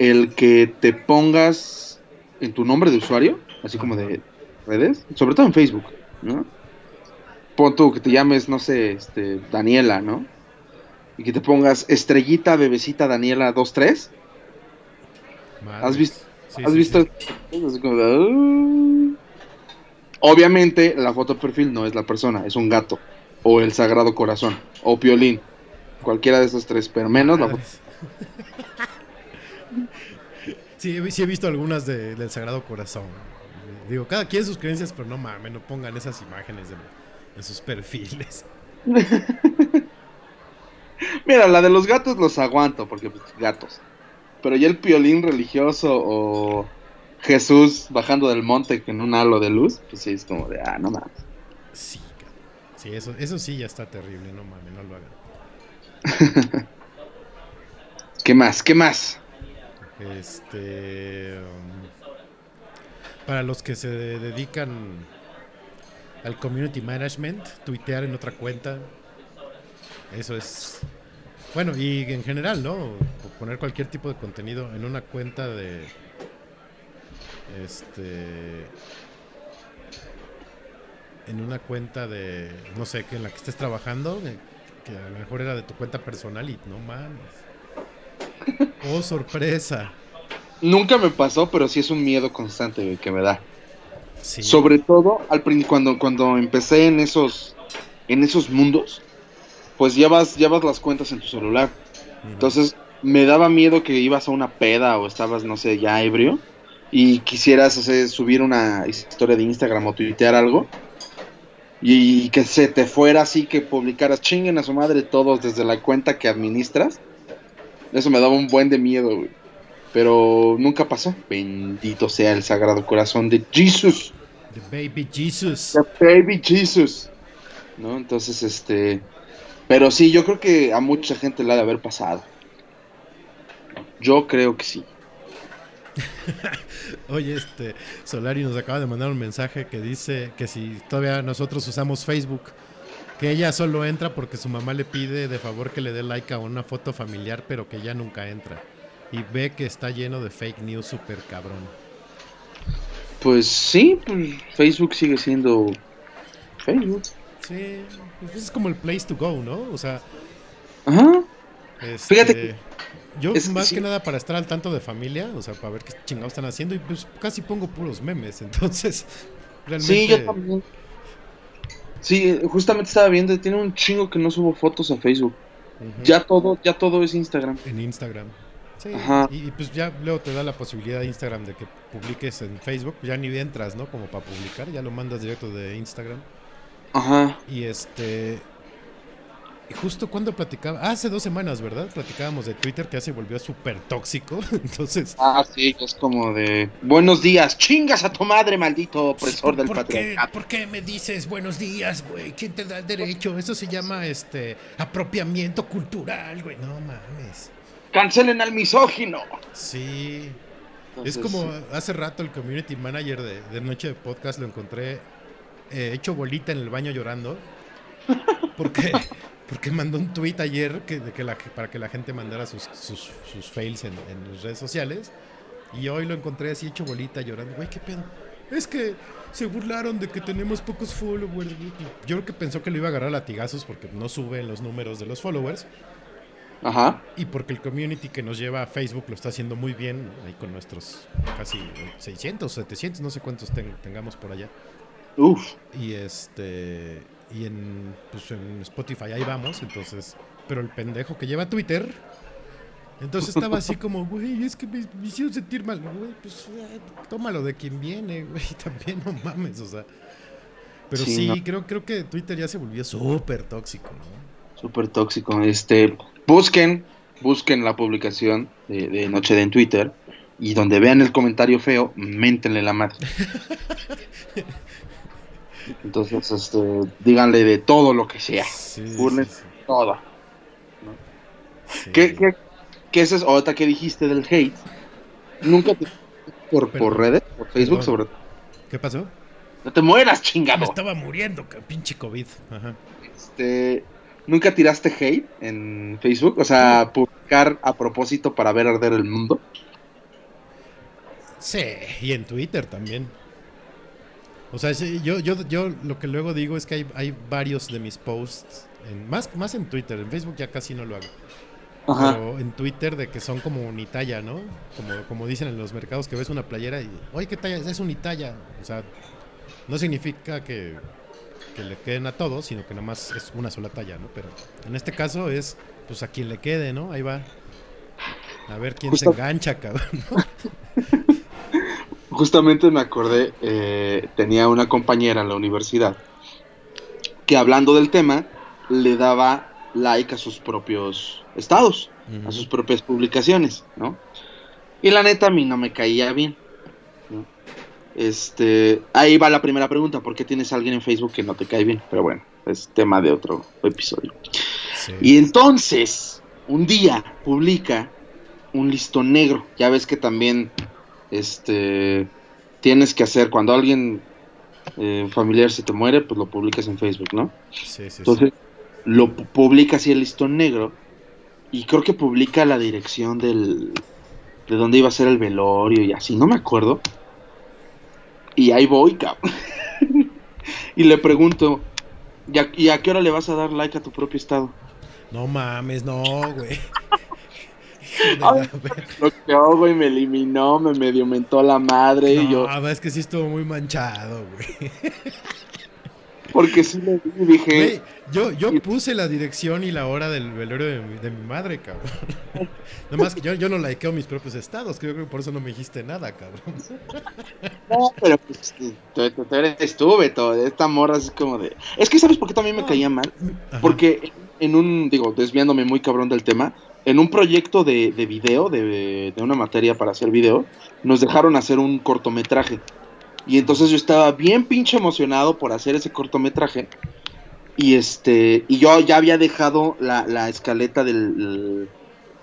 el que te pongas en tu nombre de usuario, así como de redes, sobre todo en Facebook, ¿no? Pon tú que te llames, no sé, este, Daniela, ¿no? Y que te pongas estrellita, bebecita, Daniela 23. ¿Has visto? Sí, ¿Has sí, visto? Obviamente, la foto de perfil no es la persona, es un gato. O el Sagrado Corazón. O Piolín. Cualquiera de esos tres, pero menos la foto. Sí, he- sí he visto algunas de- del Sagrado Corazón. Digo, cada quien sus creencias, pero no mames, no pongan esas imágenes de- en sus perfiles. Mira, la de los gatos los aguanto, porque pues, gatos. Pero ya el piolín religioso o Jesús bajando del monte en un halo de luz, pues sí, es como de, ah, no mames. Sí, sí eso, eso sí ya está terrible, no mames, no lo hagan. ¿Qué más? ¿Qué más? Este. um, para los que se de- dedican al community management, tuitear en otra cuenta. Eso es. Bueno, y en general, ¿no? Poner cualquier tipo de contenido en una cuenta de. Este. En una cuenta de. No sé, que en la que estés trabajando. de- que a lo mejor era de tu cuenta personal y no mames. Oh, sorpresa. Nunca me pasó, pero sí es un miedo constante que me da. Sí. Sobre todo al cuando, cuando empecé en esos, en esos mundos, pues llevas, llevas las cuentas en tu celular. Entonces me daba miedo que ibas a una peda o estabas, no sé, ya ebrio y quisieras hacer, subir una historia de Instagram o tuitear algo y que se te fuera así que publicaras chinguen a su madre todos desde la cuenta que administras. Eso me daba un buen de miedo, güey. Pero nunca pasó. Bendito sea el sagrado corazón de Jesus. The Baby Jesus. The baby Jesus. ¿No? Entonces, este. Pero sí, yo creo que a mucha gente le ha de haber pasado. Yo creo que sí. Oye, este Solari nos acaba de mandar un mensaje que dice que si todavía nosotros usamos Facebook, que ella solo entra porque su mamá le pide de favor que le dé like a una foto familiar, pero que ella nunca entra. Y ve que está lleno de fake news súper cabrón. Pues sí, pues Facebook sigue siendo Facebook. Sí, es como el place to go, ¿no? O sea, Ajá. este, Fíjate que- yo es más sí. que nada para estar al tanto de familia, o sea, para ver qué chingados están haciendo y pues casi pongo puros memes, entonces realmente Sí, yo también. Sí, justamente estaba viendo, tiene un chingo que no subo fotos a Facebook. Ya todo, ya todo es Instagram. En Instagram. Sí, Ajá. y, y pues ya luego te da la posibilidad de Instagram de que publiques en Facebook, pues ya ni entras, ¿no? Como para publicar, ya lo mandas directo de Instagram. Ajá. Y este. Y justo cuando platicaba, ah, hace dos semanas, ¿verdad? Platicábamos de Twitter que ya se volvió súper tóxico. Entonces, Ah, sí, que es como de buenos días, chingas a tu madre, maldito opresor del ¿por qué, patriarcado. ¿por qué me dices buenos días, güey? ¿Quién te da el derecho? Eso se llama este apropiamiento cultural, güey. No mames. Cancelen al misógino. Sí. Entonces, es como hace rato el community manager de, de Noche de Podcast lo encontré eh, hecho bolita en el baño llorando. Porque, porque mandó un tweet ayer que, de que la, para que la gente mandara sus, sus, sus fails en, en las redes sociales. Y hoy lo encontré así hecho bolita llorando. Güey, ¿qué pedo? Es que se burlaron de que tenemos pocos followers. Yo creo que pensó que lo iba a agarrar a latigazos porque no suben los números de los followers. Ajá. Y porque el community que nos lleva a Facebook lo está haciendo muy bien, ahí con nuestros casi 600, 700, no sé cuántos ten- tengamos por allá. Uf. Y este y en, pues en Spotify ahí vamos, entonces, pero el pendejo que lleva Twitter, entonces estaba así como, güey, es que me, me hicieron sentir mal, güey, pues eh, tómalo de quien viene, güey, también no mames, o sea. Pero Sí, sí, no. creo, creo que Twitter ya se volvió súper tóxico, ¿no? Súper tóxico. Este, busquen, busquen la publicación de, de Noche de en Twitter y donde vean el comentario feo, méntenle la madre. Entonces, este, díganle de todo lo que sea. Sí, Burlen sí, sí. todo. ¿Qué, qué, qué es eso? Ahorita que dijiste del hate, nunca te por, Perdón. por redes, por Facebook, Perdón. sobre ¿Qué pasó? No te mueras, Me chingado. estaba muriendo, pinche COVID. Ajá. Este, ¿Nunca tiraste hate en Facebook? O sea, publicar a propósito para ver arder el mundo. Sí, y en Twitter también. O sea, yo, yo, yo lo que luego digo es que hay, hay varios de mis posts, en, más, más en Twitter, en Facebook ya casi no lo hago. Ajá. Pero en Twitter de que son como unitalla, ¿no? Como, como dicen en los mercados que ves una playera y, oye, ¿qué talla? es? Unitalla. O sea, no significa que, que le queden a todos, sino que nada más es una sola talla, ¿no? Pero en este caso es, pues a quien le quede, ¿no? Ahí va. A ver quién Justo- se engancha, cabrón. Justamente me acordé, eh, tenía una compañera en la universidad que hablando del tema le daba like a sus propios estados, a sus propias publicaciones, ¿no? Y la neta a mí no me caía bien. ¿no? Este, ahí va la primera pregunta, ¿por qué tienes a alguien en Facebook que no te cae bien? Pero bueno, es tema de otro episodio. Sí. Y entonces, un día publica un listón negro. Ya ves que también este tienes que hacer cuando alguien eh, familiar se te muere, pues lo publicas en Facebook, ¿no? Sí, sí, sí. Entonces, lo pu- publica así el listón negro y creo que publica la dirección del de dónde iba a ser el velorio y así, no me acuerdo. Y ahí voy, cabrón. y le pregunto, ¿y a, y a qué hora le vas a dar like a tu propio estado? No mames, no, güey. Bloqueó, güey, me eliminó, me medio mentó la madre y yo, es que sí estuvo muy manchado, güey. porque sí le dije, yo, yo puse la dirección y la hora del velorio de mi, de mi madre, cabrón. Nada más que yo, yo no likeo mis propios estados, creo que por eso no me dijiste nada, cabrón. no, pero pues tú, eres tú, Beto, esta morra así como de... Es que ¿sabes por qué también me No. caía mal? Ajá. Porque en un, digo, desviándome muy cabrón del tema, en un proyecto de, de video, de, de una materia para hacer video, nos dejaron hacer un cortometraje. Y entonces yo estaba bien pinche emocionado por hacer ese cortometraje. Y este, y yo ya había dejado la, la escaleta del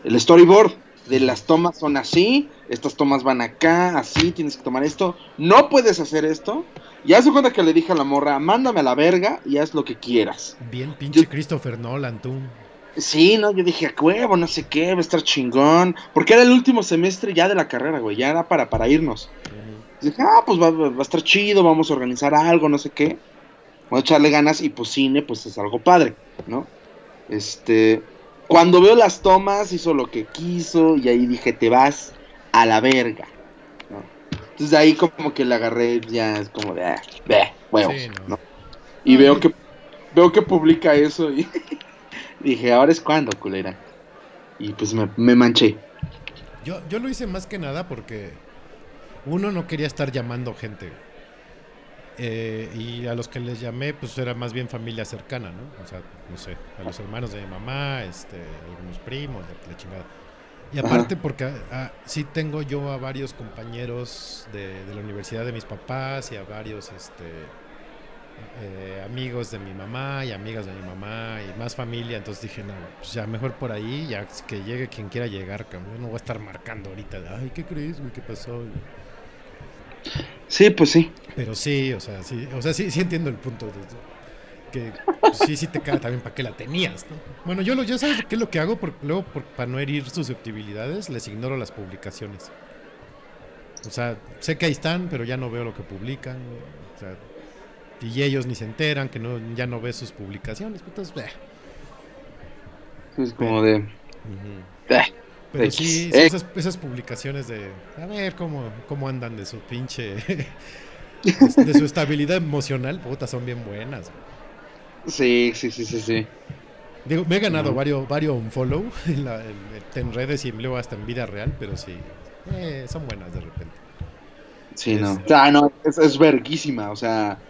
el storyboard. De las tomas son así, estas tomas van acá, así, tienes que tomar esto. No puedes hacer esto. Y haz de cuenta que le dije a la morra, mándame a la verga y haz lo que quieras. Bien pinche Christopher Nolan, tú. Sí, no, yo dije, a huevo, no sé qué, va a estar chingón. Porque era el último semestre ya de la carrera, güey, ya era para, para irnos. Dije, ah, pues va, va- va a estar chido, vamos a organizar algo, no sé qué. Vamos a echarle ganas y pues cine, pues es algo padre, ¿no? Este, cuando veo las tomas, hizo lo que quiso y ahí dije, te vas a la verga, ¿no? Entonces de ahí como que le agarré, ya es como de, ah, ve, huevos, Sí, no. ¿no? Y veo que, veo que publica eso y dije, ahora es cuando, culera. Y pues me, me manché. Yo, yo lo hice más que nada porque uno no quería estar llamando gente. Eh, y a los que les llamé, pues era más bien familia cercana, ¿no? O sea, no sé, a los hermanos de mi mamá, este, algunos primos, la chingada. Y Ajá. aparte porque ah, sí tengo yo a varios compañeros de, de la universidad de mis papás y a varios este, eh, amigos de mi mamá y amigas de mi mamá y más familia, entonces dije, no, pues ya mejor por ahí, ya que llegue quien quiera llegar, cabrón. Yo no voy a estar marcando ahorita, de, ay, ¿qué crees, güey? ¿Qué pasó? Sí, pues sí. Pero sí, o sea, sí, o sea, sí, sí entiendo el punto de que pues, sí, sí te cae también para qué la tenías, ¿no? Bueno, yo lo, ya sabes qué es lo que hago, porque luego por- para no herir susceptibilidades, les ignoro las publicaciones. O sea, sé que ahí están, pero ya no veo lo que publican. O sea, y ellos ni se enteran, que no, ya no ves sus publicaciones. pues, Entonces, bleh. Es como de. Pero sí, esas, esas publicaciones de a ver cómo, cómo andan de su pinche de, su estabilidad emocional, puta, son bien buenas. Sí, sí, sí, sí, sí. Digo, me he ganado varios, varios unfollow en, la- en- en redes y luego hasta en vida real, pero sí, eh, son buenas de repente. Sí, Es- no. Ah, no, es, es verguísima. O sea,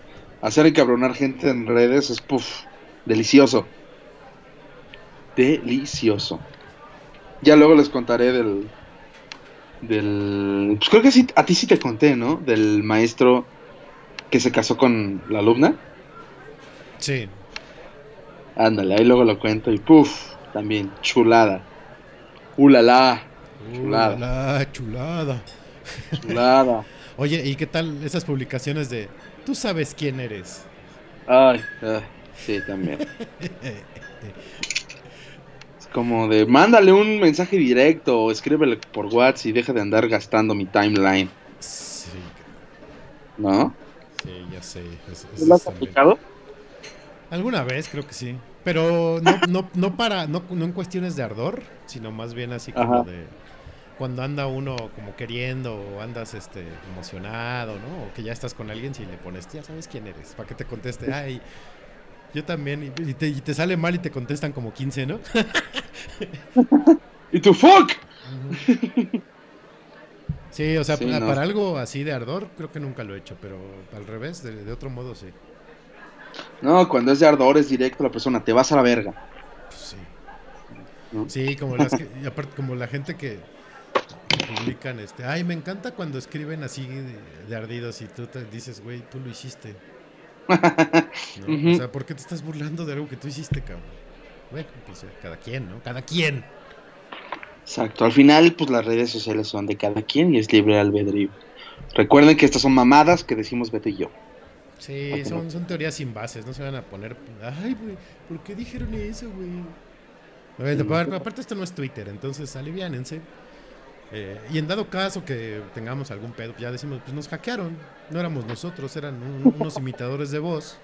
hacer encabronar gente en redes es puff, delicioso. Delicioso. Ya luego les contaré del. Del. Pues creo que sí, a ti sí te conté, ¿no? Del maestro que se casó con la alumna. Sí, Ándale, ahí luego lo cuento y puff, también chulada. Ulala, Chulada. Uh, la chulada. chulada. Oye, ¿y qué tal esas publicaciones de tú sabes quién eres? Ay, ah, sí, también. Es como de, mándale un mensaje directo o escríbele por WhatsApp y deja de andar gastando mi timeline. Sí, ¿No? sí, ya sé. es- es- ¿Tú lo has aplicado? Alguna vez creo que sí. Pero no, no, no para, no, no en cuestiones de ardor, sino más bien así como Ajá. de cuando anda uno como queriendo o andas este emocionado, ¿no? O que ya estás con alguien si le pones, ya sabes quién eres, para que te conteste, ay, yo también, y te, y te sale mal y te contestan como 15, ¿no? ¿Y tu fuck? Sí, o sea, Sí, para, no. para algo así de ardor creo que nunca lo he hecho, pero al revés, de, de otro modo sí. No, cuando es de ardor es directo a la persona, te vas a la verga. Pues sí. ¿no? Sí, como las que, y aparte como la gente que publican este, ay, me encanta cuando escriben así de, de ardidos y tú te dices, güey, tú lo hiciste. O sea, ¿por qué te estás burlando de algo que tú hiciste, cabrón? Bueno, pues eh, cada quien, ¿no? Cada quien. Exacto, al final pues las redes sociales son de cada quien y es libre albedrío. Recuerden que estas son mamadas que decimos Beto y yo. Sí, son, son teorías sin bases, no se van a poner, ay, güey, ¿por qué dijeron eso, güey? Aparte esto no es Twitter, entonces aliviánense. Eh, y en dado caso que tengamos algún pedo, ya decimos, pues nos hackearon, no éramos nosotros, eran un- unos imitadores de voz.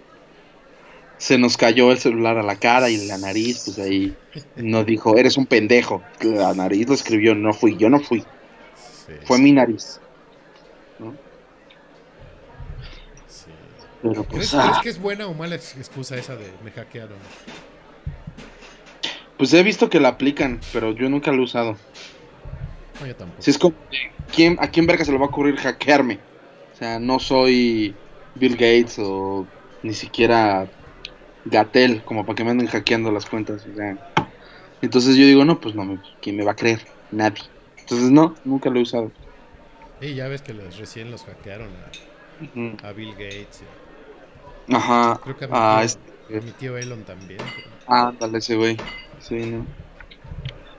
Se nos cayó el celular a la cara y la nariz, pues ahí nos dijo, eres un pendejo. La nariz lo escribió, no fui, yo no fui, Sí, fue sí, mi nariz. sí. Pero ¿Crees, pues, ah, crees que es buena o mala ex- excusa esa de me hackearon? pues he visto que la aplican, pero yo nunca lo he usado. No, yo tampoco. Si es como, ¿quién, ¿a quién verga se le va a ocurrir hackearme? O sea, no soy Bill Gates o ni siquiera Gatel, como para que me anden hackeando las cuentas. O sea, entonces yo digo, no, pues no, ¿quién me va a creer? Nadie. Entonces no, nunca lo he usado. Y ya ves que los, recién los hackearon a, Bill Gates. Ajá. Creo que a mi, Ah, tío, este- a mi tío Elon también. pero- Ándale ese güey. Sí, ¿no?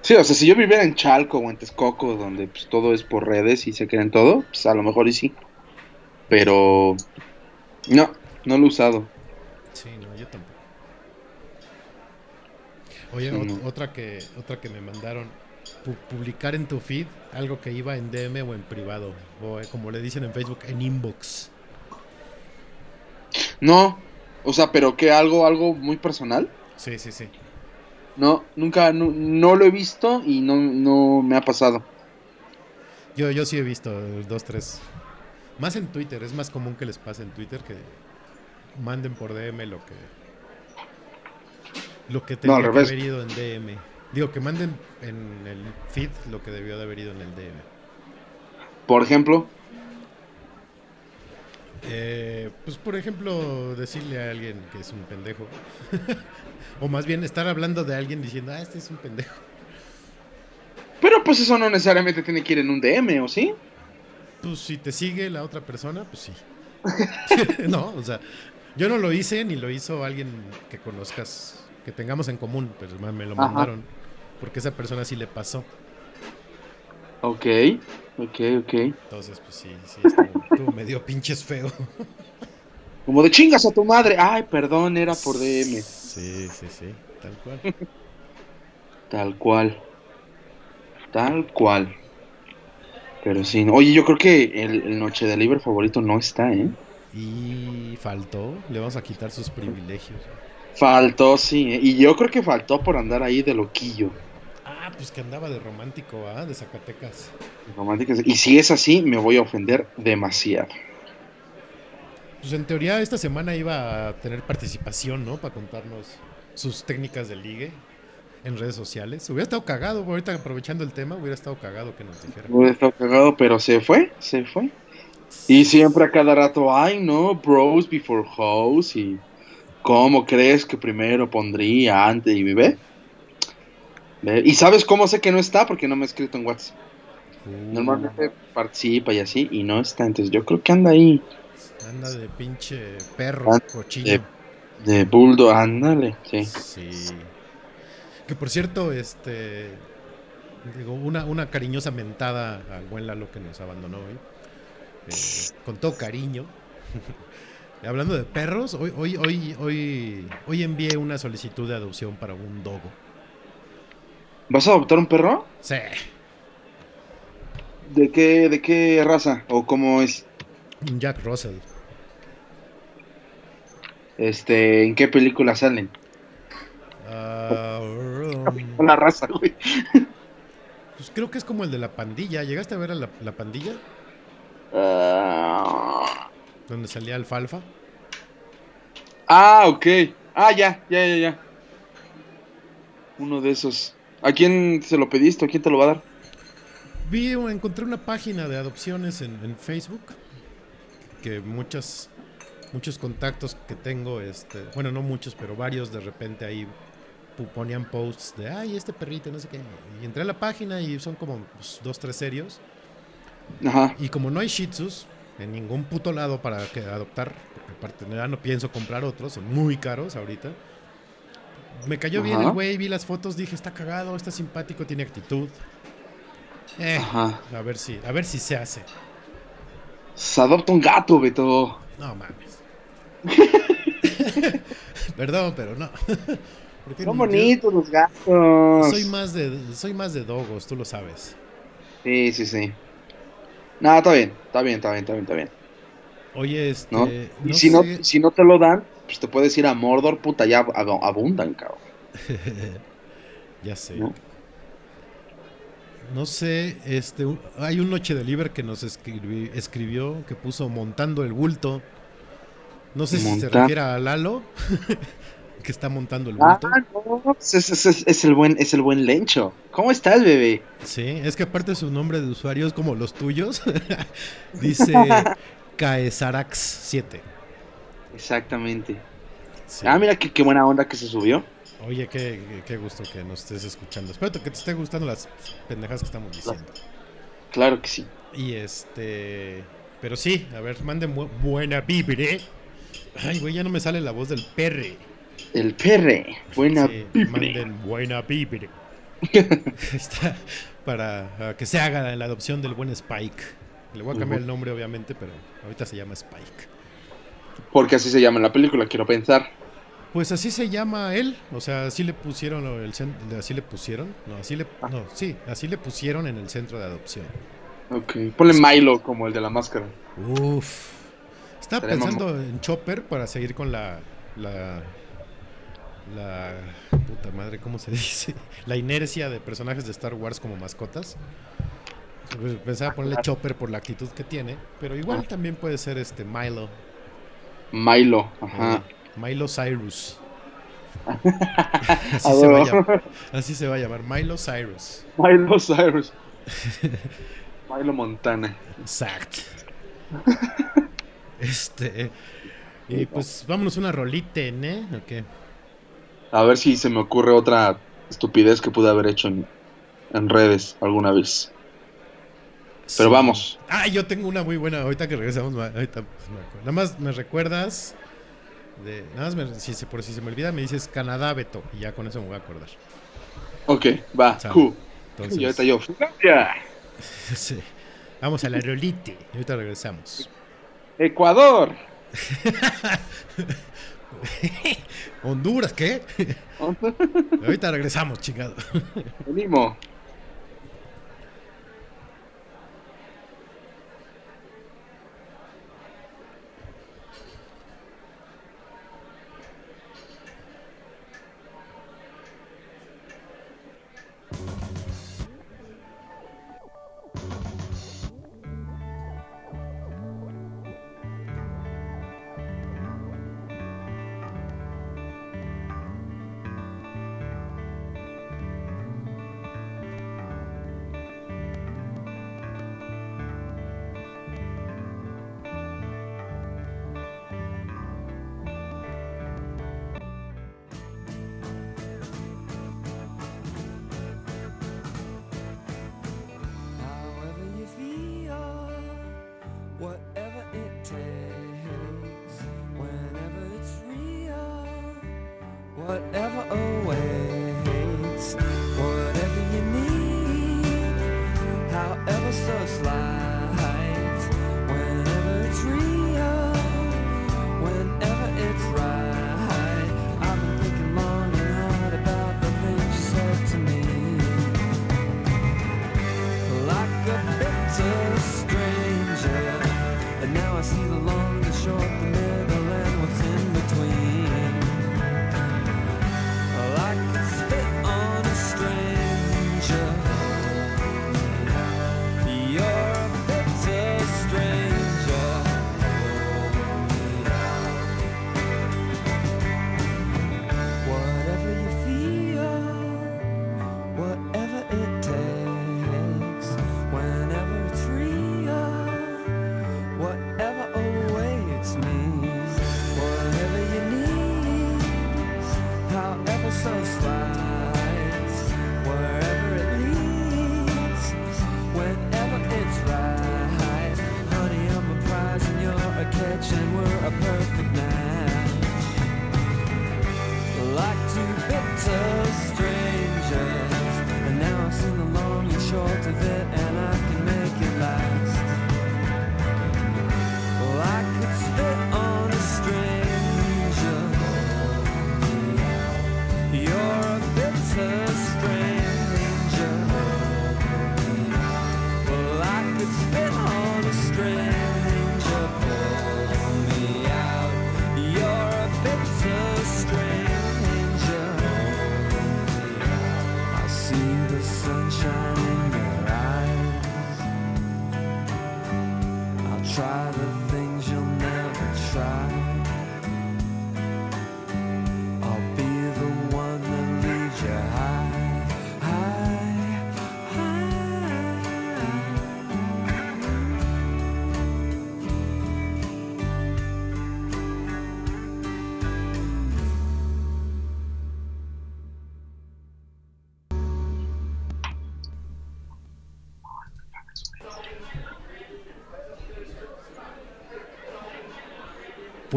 Sí, o sea, si yo viviera en Chalco o en Texcoco, donde pues, todo es por redes y se creen todo, pues a lo mejor y sí. Pero no, no lo he usado. Sí, no, yo tampoco. Oye, otra que otra que me mandaron pu- publicar en tu feed algo que iba en DM o en privado o eh, como le dicen en Facebook en inbox. No, o sea, pero que algo, algo muy personal. Sí, sí, sí. No, nunca, no, no lo he visto y no, no me ha pasado. Yo yo sí he visto eh, dos tres más en Twitter, es más común que les pase en Twitter que manden por DM lo que lo que tenía que haber ido en DM. Digo que manden en el feed lo que debió de haber ido en el DM. Por ejemplo, Eh, pues por ejemplo, decirle a alguien que es un pendejo. o más bien estar hablando de alguien diciendo, ah, este es un pendejo. pero pues eso no necesariamente tiene que ir en un DM, ¿o sí? Pues si te sigue la otra persona, pues sí. no, o sea, yo no lo hice ni lo hizo alguien que conozcas, que tengamos en común, pero me lo Ajá. mandaron. Porque esa persona sí le pasó. Ok, ok, ok. Entonces, pues sí, sí, estuvo, medio pinches feo. Como de chingas a tu madre. Ay, perdón, era por DM. Sí, sí, sí, tal cual. Tal cual. Tal cual. Pero sí, oye, yo creo que el, el Noche de Libre favorito no está, ¿eh? Y faltó, le vamos a quitar sus privilegios. Faltó, sí, ¿eh? y yo creo que faltó por andar ahí de loquillo. Ah, pues que andaba de romántico, ¿ah? De Zacatecas. Románticas. Y si es así, me voy a ofender demasiado. Pues en teoría esta semana iba a tener participación, ¿no? Para contarnos sus técnicas de ligue en redes sociales. Hubiera estado cagado, ahorita aprovechando el tema, hubiera estado cagado que nos dijera. Hubiera estado cagado, pero se fue, se fue. Y siempre a cada rato, ay no, bros before hoes. Y ¿cómo crees que primero pondría antes? Y ve. ¿Y sabes cómo sé que no está? Porque no me ha escrito en WhatsApp. Uh, Normalmente participa y así, y no está. Entonces yo creo que anda ahí Anda de pinche perro, Ah, cochino. de- de buldo, ándale, sí. Sí. Que por cierto, este. Digo, una, una cariñosa mentada al buen Lalo que nos abandonó hoy. Eh, con todo cariño. Hablando de perros, hoy, hoy, hoy, hoy, hoy envié una solicitud de adopción para un dogo. ¿Vas a adoptar un perro? Sí. ¿De qué, ¿De qué raza? ¿O cómo es? Jack Russell. Este, ¿En qué película salen? Um, La raza, güey. pues creo que es como el de la pandilla. ¿Llegaste a ver a la, la pandilla? Ah, Donde salía Alfalfa. Ah, ok. Ah, ya, ya, ya, ya. Uno de esos. ¿A quién se lo pediste? ¿A quién te lo va a dar? Vi, encontré una página de adopciones en, en Facebook. Que muchas, muchos contactos que tengo, este, bueno, no muchos, pero varios de repente ahí ponían posts de, ay, este perrito, no sé qué. Y entré a la página y son como pues, dos, tres serios. Ajá. Y como no hay Shih Tzus en ningún puto lado para que adoptar, porque aparte ya no pienso comprar otros, son muy caros ahorita. Me cayó bien el güey, vi las fotos, dije, está cagado, está simpático, tiene actitud. Eh, Ajá. a ver si, a ver si se hace. Se adopta un gato, Beto. No mames. Perdón, pero no. Son bonitos los gatos. Soy más de soy más de dogos, tú lo sabes. Sí, sí, sí. No, está bien, está bien, está bien, está bien, está bien. Oye, este, ¿No? no, y si no, si no te lo dan, pues te puedes ir a Mordor, puta, ya ab- abundan, cabrón. ya sé. ¿no? No sé, este, hay un Noche de Liber que nos escribi- escribió, que puso montando el bulto. No sé si se refiere a Lalo, que está montando el Ah, bulto. no, es, es- es- es el buen, es el buen Lencho. ¿Cómo estás, bebé? Sí, es que aparte su nombre de usuario es como los tuyos. Dice Caesarax 7. Exactamente. Sí. Ah, mira qué, qué buena onda que se subió. Oye, qué, qué- gusto que nos estés escuchando. Espero que te esté gustando las pendejas que estamos diciendo. Claro que sí. Y este. Pero sí, a ver, manden bu- buena vibra. Ay, güey, ya no me sale la voz del perre. El perre. Buena Sí, vibra. manden buena vibra. Ahí Está para que se haga la adopción del buen Spike. Le voy a cambiar el nombre, obviamente, pero ahorita se llama Spike. Porque así se llama en la película, quiero pensar. Pues así se llama él, o sea, así le pusieron el así le pusieron, no, así le no, sí, así le pusieron en el centro de adopción. Ok. Ponle Milo como el de la máscara. Uf. Estaba pensando en Chopper para seguir con la la la puta madre, ¿cómo se dice? La inercia de personajes de Star Wars como mascotas. Pues, Pensaba ponerle Chopper por la actitud que tiene, pero igual también puede ser este Milo, Milo. Ajá. eh, Milo Cyrus. Así, se va a llamar, así se va a llamar, Milo Cyrus. Milo Cyrus. Milo Montana. Exacto. Este. Y pues vámonos una rolita, ¿eh? ¿O qué? A ver si se me ocurre otra estupidez que pude haber hecho en, en redes alguna vez. Pero Sí. vamos. Ah, yo tengo una muy buena. Ahorita que regresamos, ahorita pues, me. Nada más me recuerdas. De, nada más, me- si se, por si se me olvida, me dices Canadá, Beto. Y ya con eso me voy a acordar. Ok, va. Cool. Entonces, Y ahorita yo. Sí. Vamos a la rolita. Y ahorita regresamos. Ecuador. Honduras, ¿qué? ahorita regresamos, chingado. Venimos.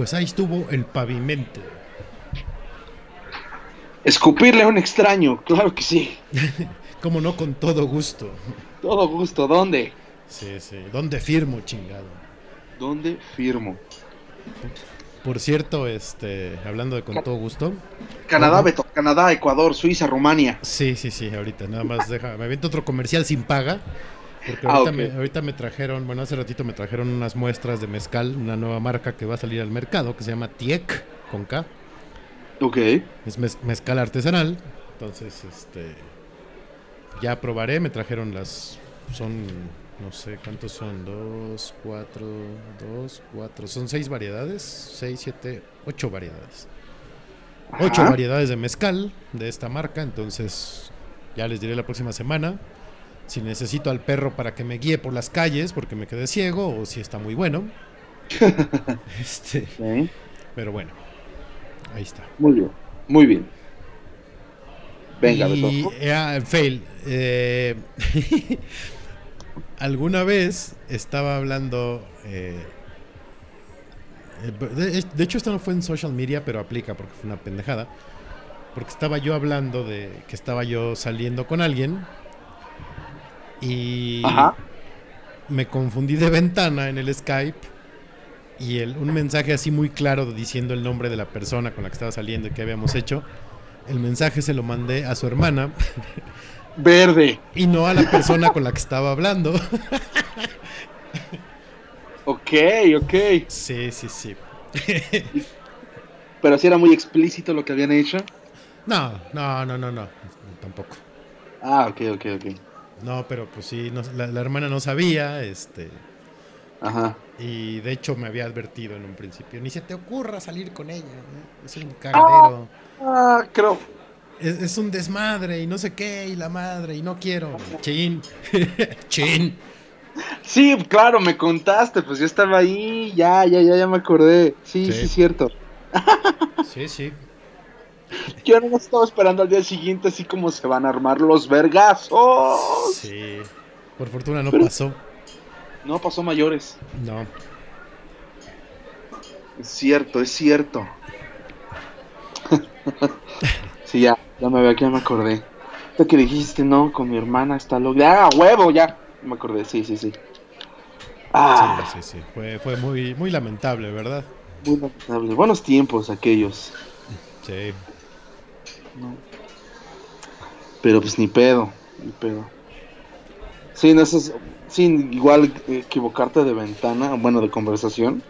Pues ahí estuvo el pavimento. Escupirle a un extraño, claro que sí. Como no, con todo gusto. Todo gusto, ¿dónde? Sí, sí. ¿Dónde firmo, chingado? ¿Dónde firmo? Por cierto, este, hablando de con todo gusto. Canadá. Beto, Canadá, Ecuador, Suiza, Rumania. Sí, sí, sí, ahorita nada más deja, me aviento otro comercial sin paga. Porque Ah, ahorita, me, ahorita me trajeron, bueno, hace ratito me trajeron unas muestras de mezcal, una nueva marca que va a salir al mercado que se llama Tiek con K. Ok. Es mez- mezcal artesanal. Entonces, este. Ya probaré. Me trajeron las. Son. No sé cuántos son. Dos, cuatro. Dos, cuatro. Son seis variedades. Seis, siete, ocho variedades. Ocho variedades de mezcal de esta marca. Entonces, ya les diré la próxima semana. Si necesito al perro para que me guíe por las calles porque me quedé ciego o si está muy bueno. este, Ok. pero bueno, ahí está. Muy bien, muy bien. Venga, y, eh, ah, fail. eh, alguna vez estaba hablando. eh, eh, de, de hecho, esto no fue en social media, pero aplica porque fue una pendejada. Porque estaba yo hablando de que estaba yo saliendo con alguien. Y Ajá. me confundí de ventana en el Skype. Y el, un mensaje así muy claro diciendo el nombre de la persona con la que estaba saliendo y que habíamos hecho. El mensaje se lo mandé a su hermana Verde. y no a la persona con la que estaba hablando. Ok, ok. Sí, sí, sí. Pero si era muy explícito lo que habían hecho. No, no, no, no, no. Tampoco. Ah, ok, ok, ok. No, pero pues sí, no- la, la hermana no sabía, este, Ajá. y de hecho me había advertido en un principio, ni se te ocurra salir con ella, ¿eh? es un cagadero, Ah, creo. es, es un desmadre y no sé qué, y la madre, y no quiero, chin, chin. Sí, claro, me contaste, pues yo estaba ahí, ya, ya, ya, ya me acordé. Sí, Sí. sí, cierto. Sí, sí. Yo no estaba esperando al día siguiente así como se van a armar los vergazos. Sí. Por fortuna no Pero- pasó. No pasó mayores. No. Es cierto, es cierto. sí, ya, ya me veo ya me acordé. Esto que dijiste, no, con mi hermana está loca. ¡Ah, huevo! Ya, me acordé, sí, sí, sí. Ah, Sí, sí, sí. Fue, fue muy, muy lamentable, ¿verdad? muy lamentable. Buenos tiempos aquellos. Sí. Pero pues ni pedo, ni pedo. Sí, no, eso es, sí, igual equivocarte de ventana, bueno, de conversación.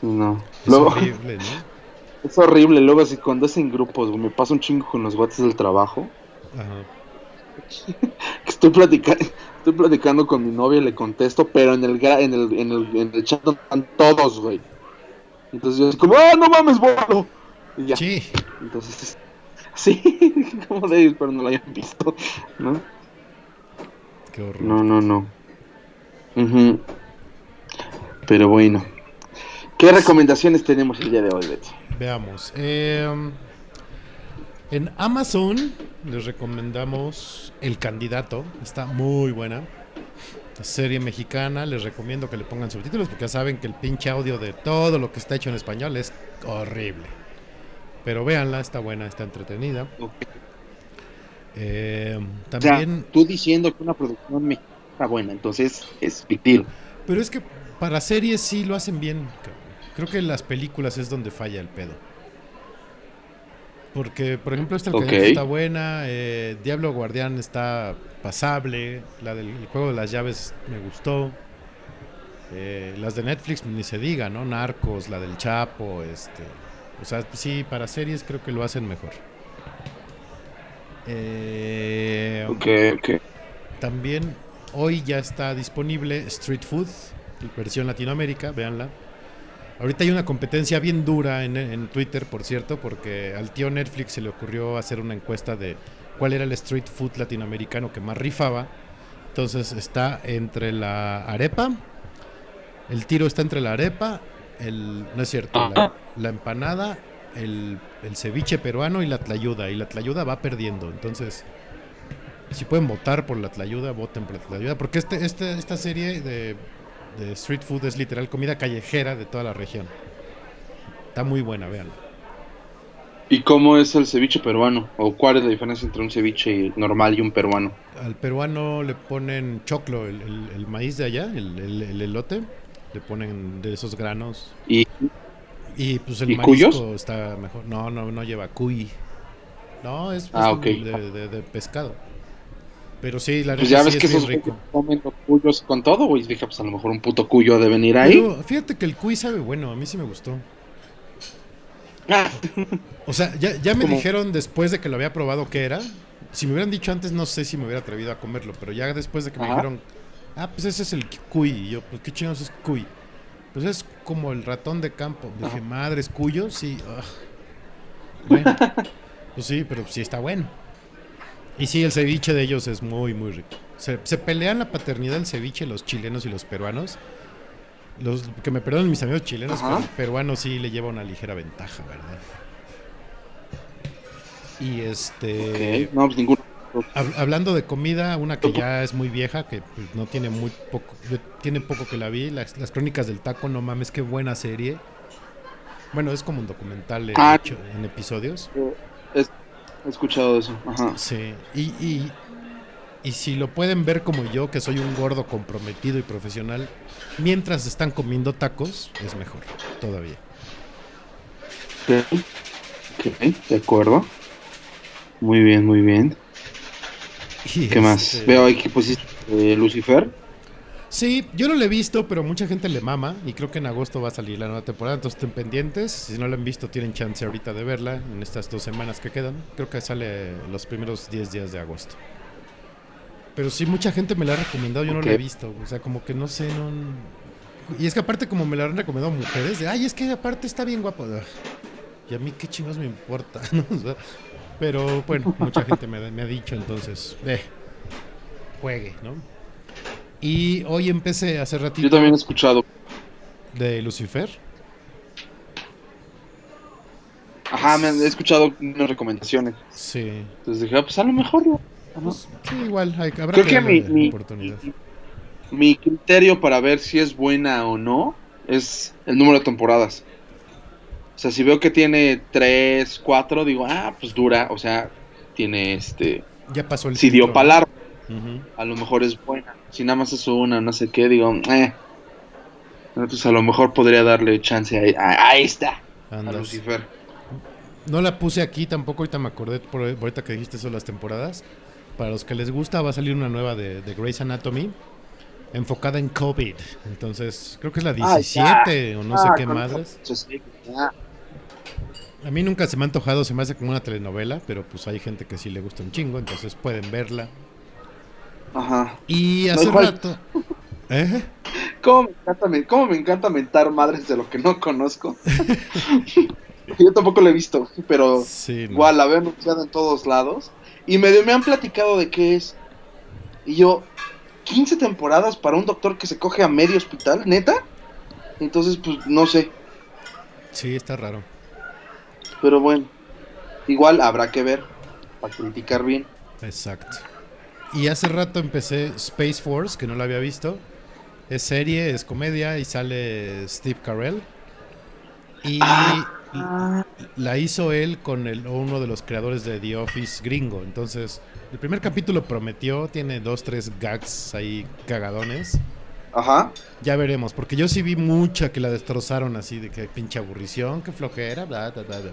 Sí, no. Es Luego, horrible, ¿no? es horrible, luego así cuando es en grupos, me pasa un chingo con los guates del trabajo. Ajá. que Estoy platicando, estoy platicando con mi novia y le contesto, pero en el gra- en el, en el, en el chat están todos, güey. Entonces yo así como, ¡ah, no mames, bueno! Y ya. Sí. Entonces, sí, como de ellos, pero no lo hayan visto, ¿no? Qué horror. No, no, no. Pero bueno. ¿Qué recomendaciones tenemos el día de hoy, Beto? Veamos. eh, en Amazon les recomendamos El Candidato. Está muy buena. Serie mexicana, les recomiendo que le pongan subtítulos porque ya saben que el pinche audio de todo lo que está hecho en español es horrible. Pero véanla, está buena, está entretenida. Eh, O sea, también, tú diciendo que una producción está buena, entonces es deal. pero es que para series sí lo hacen bien. Creo que en las películas es donde falla el pedo. Porque, por ejemplo, esta El Ok. Candidato está buena, eh, Diablo Guardián está pasable, la del el juego de las llaves me gustó. Eh, las de Netflix ni se diga, ¿no? Narcos, la del Chapo, este. O sea, sí, para series creo que lo hacen mejor. Eh, Ok, ok. también hoy ya está disponible Street Food, versión Latinoamérica, véanla. Ahorita hay una competencia bien dura en, en Twitter, por cierto, porque al tío Netflix se le ocurrió hacer una encuesta de cuál era el street food latinoamericano que más rifaba. Entonces está entre la arepa, el tiro está entre la arepa, el, no es cierto, la, la empanada, el, el ceviche peruano y la tlayuda. Y la tlayuda va perdiendo. Entonces, si pueden votar por la tlayuda, voten por la tlayuda. Porque este, este, esta serie de, de street food es literal comida callejera de toda la región. Está muy buena, vean. ¿Y cómo es el ceviche peruano? ¿O cuál es la diferencia entre un ceviche normal y un peruano? Al peruano le ponen choclo, el, el- el maíz de allá, el- el elote. Le ponen de esos granos. ¿Y Y pues el ¿Y marisco cuyos? está mejor. No, no, no lleva cuy. No, es, Ah, es ok. de, de- de pescado. Pero sí, la pues ya sí ves que es bien esos rico. comen los cuyos con todo, güey. Dije, pues a lo mejor un puto cuyo de venir ahí. Pero fíjate que el cuy sabe bueno, a mí sí me gustó. Ah, O sea, ya, ya me ¿Cómo? dijeron después de que lo había probado que era. Si me hubieran dicho antes, no sé si me hubiera atrevido a comerlo. Pero ya después de que me dijeron, ah, pues ese es el cuy. Y yo, pues qué chingados es cuy. Pues es como el ratón de campo. Dije, madre, ¿es cuyo? Sí. ugh. Bueno, pues sí, pero sí está bueno. Y sí, el ceviche de ellos es muy, muy rico. Se, se pelean la paternidad del ceviche los chilenos y los peruanos. Los que me perdonen mis amigos chilenos, Ajá. pero el peruano sí le lleva una ligera ventaja, ¿verdad? Y este. ok. No, pues ninguno. Hab- hablando de comida, una que ya es muy vieja, que pues, no tiene muy poco, tiene poco que la vi, las, las crónicas del taco, no mames, qué buena serie. Bueno, es como un documental eh, Ah. hecho en episodios. Es- he escuchado eso. Ajá. Sí, y, y, y si lo pueden ver como yo, que soy un gordo comprometido y profesional, mientras están comiendo tacos, es mejor, todavía. Ok, ok, de acuerdo. Muy bien, muy bien. Y, ¿Qué más? este, Veo ahí que pusiste eh, Lucifer. Sí, yo no lo he visto, pero mucha gente le mama y creo que en agosto va a salir la nueva temporada, entonces estén pendientes. Si no lo han visto, tienen chance ahorita de verla en estas dos semanas que quedan. Creo que sale los primeros 10 días de agosto. Pero sí, mucha gente me la ha recomendado, yo no la he visto. O sea, como que no sé, no... Y es que aparte como me la han recomendado mujeres, de, ay, es que aparte está bien guapo. Y a mí qué chingos me importa, ¿no? O sea, pero bueno, mucha gente me, me ha dicho, entonces, eh, juegue, ¿no? Y hoy empecé hace ratito Yo también he escuchado. de Lucifer. Ajá, me he escuchado unas recomendaciones. Sí. Entonces dije, ah, pues a lo mejor no. Pues, sí, igual, hay, habrá Creo que que mi, mi, oportunidad. mi criterio para ver si es buena o no es el número de temporadas. O sea, si veo que tiene 3, 4, digo, ah, pues dura. O sea, tiene este. Ya pasó el Si dio palar, a lo mejor es buena. Si nada más es una, no sé qué, digo, eh. Entonces a lo mejor podría darle chance a, a, a esta, a Andas. Lucifer. No la puse aquí tampoco, ahorita me acordé por ahorita que dijiste eso las temporadas. Para los que les gusta va a salir una nueva de, de Grey's Anatomy enfocada en COVID. Entonces, creo que es la Ah, 17 o no sé Ah, qué madres. eso, sí, ya. A mí nunca se me ha antojado, se me hace como una telenovela, pero pues hay gente que sí le gusta un chingo, entonces pueden verla. Ajá. Y hace rato... ¿Eh? ¿Cómo me, encanta, cómo me encanta mentar madres de lo que no conozco? Yo tampoco lo he visto, pero Sí, no. igual la veo anunciada en todos lados. Y medio me han platicado de qué es. Y yo, 15 temporadas para un doctor que se coge a medio hospital, neta. Entonces, pues no sé. Sí, está raro. Pero bueno, igual habrá que ver. para criticar bien. Exacto. Y hace rato empecé Space Force, que no la había visto. Es serie, es comedia y sale Steve Carell. Y la hizo él con el, uno de los creadores de The Office gringo. Entonces, el primer capítulo prometió, tiene dos, tres gags ahí cagadones. Ajá. Ya veremos, porque yo sí vi mucha que la destrozaron así, de que pinche aburrición, que flojera, bla, bla, bla, bla.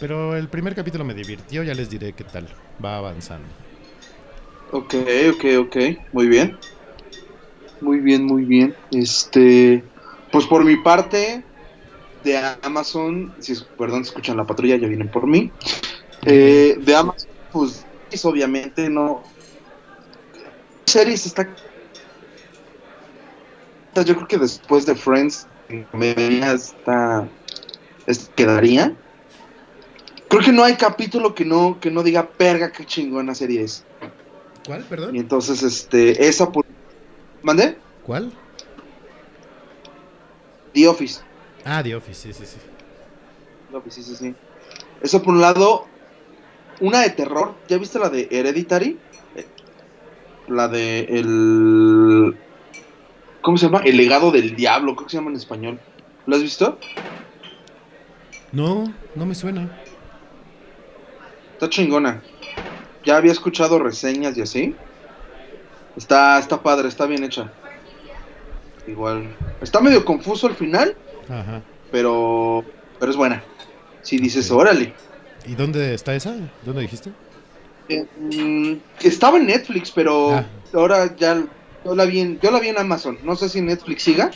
Pero el primer capítulo me divirtió, ya les diré qué tal. Va avanzando. Ok, ok, ok. Muy bien. Muy bien, muy bien. Este. Pues por mi parte, de Amazon, si perdón, si escuchan la patrulla, ya vienen por mí. Eh, de Amazon, pues es obviamente no. Series está. Yo creo que después de Friends, en comedia está. es- quedaría. Creo que no hay capítulo que no, que no diga, perga, qué chingona serie es. ¿Cuál, perdón? Y entonces, este, esa por... ¿Mandé? ¿Cuál? The Office. Ah, The Office, sí, sí, sí. The Office, sí, sí, sí. Eso por un lado. Una de terror. ¿Ya viste la de Hereditary? Eh, La de el... ¿Cómo se llama? El legado del diablo, creo que se llama en español. ¿Lo has visto? No, no me suena. Está chingona. Ya había escuchado reseñas y así. Está, está padre, está bien hecha. Igual. Está medio confuso el final, Ajá. pero, pero es buena. Si dices, órale. ¿Y dónde está esa? ¿Dónde dijiste? Eh, mm, estaba en Netflix, pero Ah. ahora ya yo la vi en, yo la vi en Amazon. No sé si Netflix siga,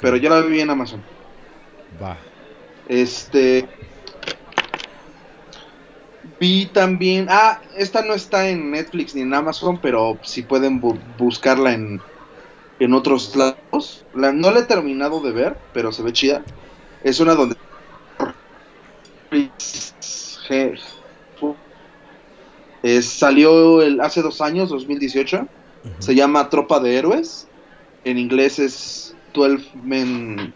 pero yo la vi en Amazon. Va. Este vi también, ah, esta no está en Netflix ni en Amazon, pero si pueden bu- buscarla en en otros lados. La, no la he terminado de ver, pero se ve chida. Es una donde salió el, hace dos años, 2018. Se llama Tropa de Héroes. En inglés es 12 Men.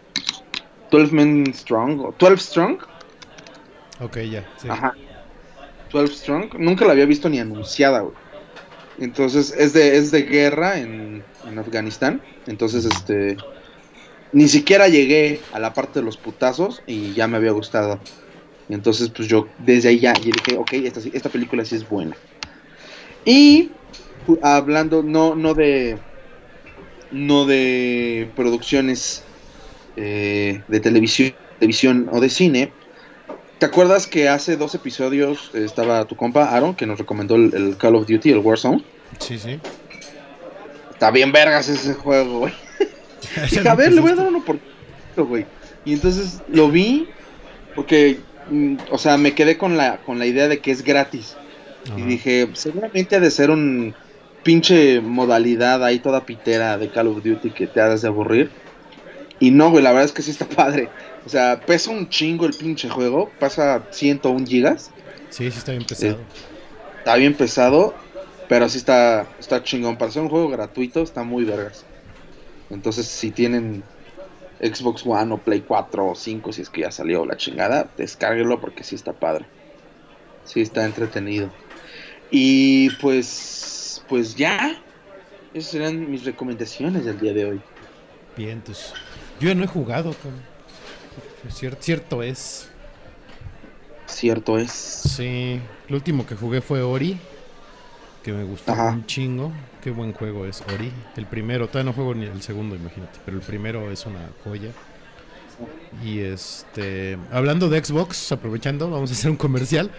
12 Men Strong. o 12 Strong. Ok, ya. sí. Ajá. 12 Strong. Nunca la había visto ni anunciada, güey. Entonces es de, es de guerra en, en Afganistán. Entonces, este. Ni siquiera llegué a la parte de los putazos y ya me había gustado. Entonces, pues yo desde ahí ya dije, ok, esta, esta película sí es buena. Y hablando, no, no de. No de producciones eh, de televisión, televisión o de cine. ¿Te acuerdas que hace dos episodios estaba tu compa Aaron que nos recomendó el, el Call of Duty, el Warzone? Sí, sí. Está bien vergas ese juego, güey. Dije, a ver, le voy a dar una oportunidad, güey. Y entonces lo vi porque, mm, o sea, me quedé con la, con la idea de que es gratis. Y dije, seguramente ha de ser un pinche modalidad ahí toda pitera de Call of Duty que te hagas de aburrir. Y no, güey, la verdad es que sí está padre. O sea, pesa un chingo el pinche juego, pasa 101 gigas. Sí, sí está bien pesado. Está bien pesado, pero sí está, está chingón. Para ser un juego gratuito, está muy vergas. Entonces, si tienen Xbox One o Play 4 o 5, si es que ya salió la chingada, descárguelo porque sí está padre. Sí está entretenido. Y pues, pues ya. Esas serán mis recomendaciones del día de hoy. Bien, pues. Yo ya no he jugado, cabrón. Cier- cierto es. Cierto es. Sí. Lo último que jugué fue Ori. Que me gustó Ajá. un chingo. Qué buen juego es Ori. El primero, todavía no juego ni el segundo, imagínate. Pero el primero es una joya. Y este. Hablando de Xbox, aprovechando, vamos a hacer un comercial.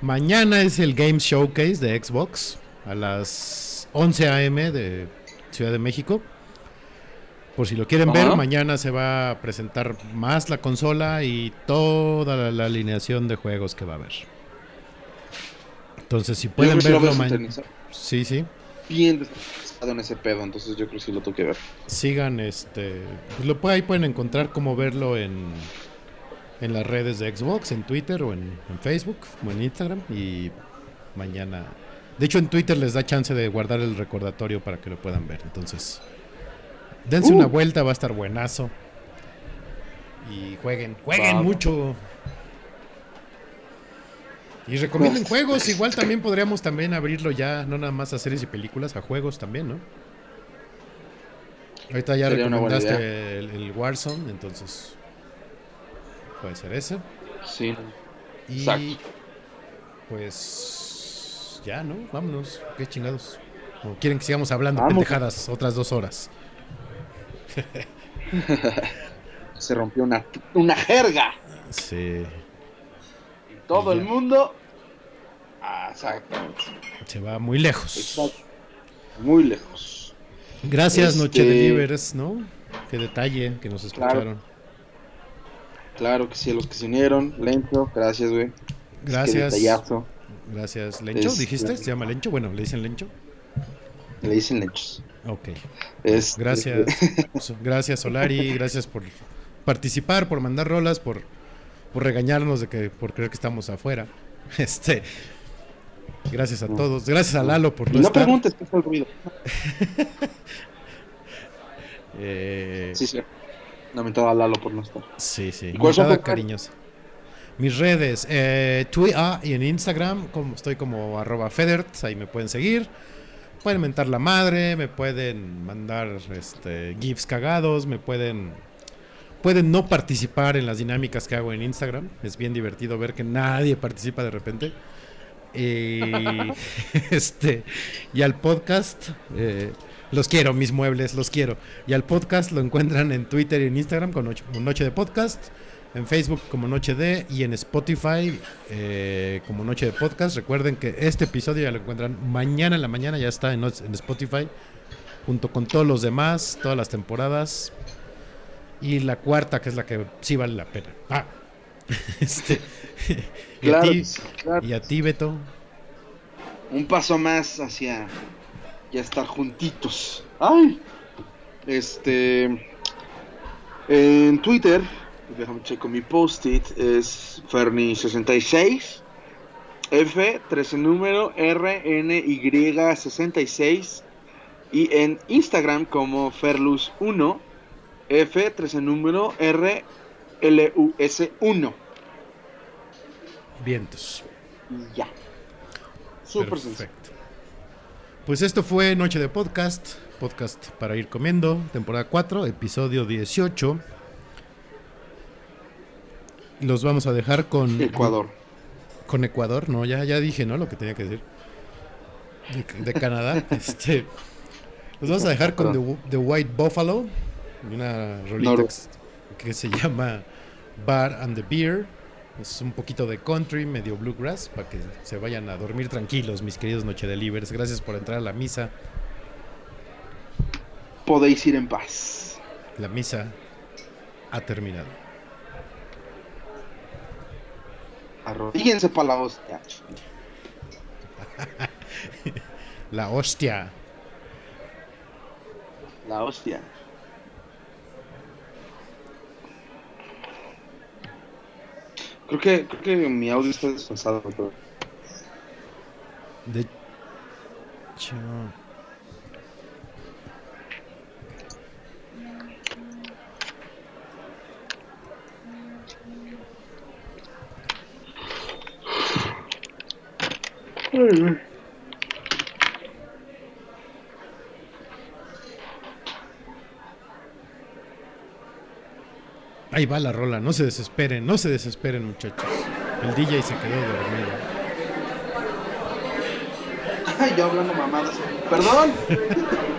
Mañana es el Game Showcase de Xbox. A las 11 a.m. de Ciudad de México. Por si lo quieren ver, mañana se va a presentar más la consola y toda la, la alineación de juegos que va a haber. Entonces, si pueden verlo mañana. sintonizar. Sí, sí. Bien en ese pedo, entonces yo creo que sí lo tengo que ver. Sigan este. pues lo, ahí pueden encontrar cómo verlo en, en las redes de Xbox, en Twitter o en, en Facebook o en Instagram. Y mañana. De hecho, en Twitter les da chance de guardar el recordatorio para que lo puedan ver. Entonces, dense Uh. una vuelta, va a estar buenazo. Y jueguen, jueguen mucho. Y recomienden juegos, igual también podríamos también abrirlo ya, no nada más a series y películas, a juegos también, ¿no? Ahorita ya Sería recomendaste el, el Warzone, entonces puede ser ese. Sí. Y Exacto. pues ya, ¿no? Vámonos, qué chingados. ¿O quieren que sigamos hablando Vamos. pendejadas otras dos horas? Se rompió una, una jerga. Sí, Todo Y el mundo. Ah, exactamente. se va muy lejos. Exacto. Muy lejos. Gracias, Este- Noche Delivers, ¿no? Qué detalle que nos escucharon. Claro que sí, a los que se unieron. Lento, gracias, güey. Gracias. detallazo. Gracias, Lencho. Es- ¿Dijiste? ¿Se llama Lencho? Bueno, ¿le dicen Lencho? Le dicen lenchos. Ok. Es, Gracias. So- Gracias, Solari. Gracias por participar, por mandar rolas, por, por regañarnos de que por creer que estamos afuera. Este. Gracias a todos. Gracias a Lalo por no, no preguntes qué fue el ruido. Eh, Sí, sí. Lamentado a Lalo por no estar. Sí, sí. ¿Y cariñosa. Mis redes, eh, Twitter y en Instagram, como estoy como arroba Federt, ahí me pueden seguir. Pueden mentar la madre, me pueden mandar este, GIFs cagados, me pueden. Pueden no participar en las dinámicas que hago en Instagram. Es bien divertido ver que nadie participa de repente. Y, este, y al podcast, eh, los quiero, mis muebles, los quiero. Y al podcast lo encuentran en Twitter y en Instagram con Noche, como Noche de Podcast, en Facebook como Noche de y en Spotify eh, como Noche de Podcast. Recuerden que este episodio ya lo encuentran mañana en la mañana, ya está en, Spotify, junto con todos los demás, todas las temporadas. Y la cuarta, que es la que sí vale la pena. Ah. Este, y, Claro, a ti, claro. y a ti, Beto. Un paso más hacia ya estar juntitos. ¡Ay! Este. En Twitter, déjame checo mi post-it, es Ferni66. F, 13 número, RNY66. Y en Instagram como Ferlus1, F, 13 número, RLUS1. Vientos. Y ya. Súper sencillo. Pues esto fue Noche de Podcast, podcast para ir comiendo, temporada 4, episodio 18. Los vamos a dejar con Ecuador. Con Ecuador, no, ya, ya dije, ¿no? Lo que tenía que decir. De, de Canadá. este, los vamos a dejar con The, The White Buffalo, una rolita que se llama Bar and the Beer. Es un poquito de country, medio bluegrass, para que se vayan a dormir tranquilos, mis queridos Noche Delivers. Gracias por entrar a la misa. Podéis ir en paz. La misa ha terminado. Arrodíguense para la hostia. La hostia. La hostia. Creo que, creo que mi audio está desfasado. pero- De hecho. Ahí va la rola, no se desesperen, no se desesperen muchachos. El DJ se quedó dormido. Ay, yo hablando mamadas. Perdón.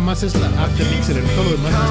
más es la de Mixer, todo lo demás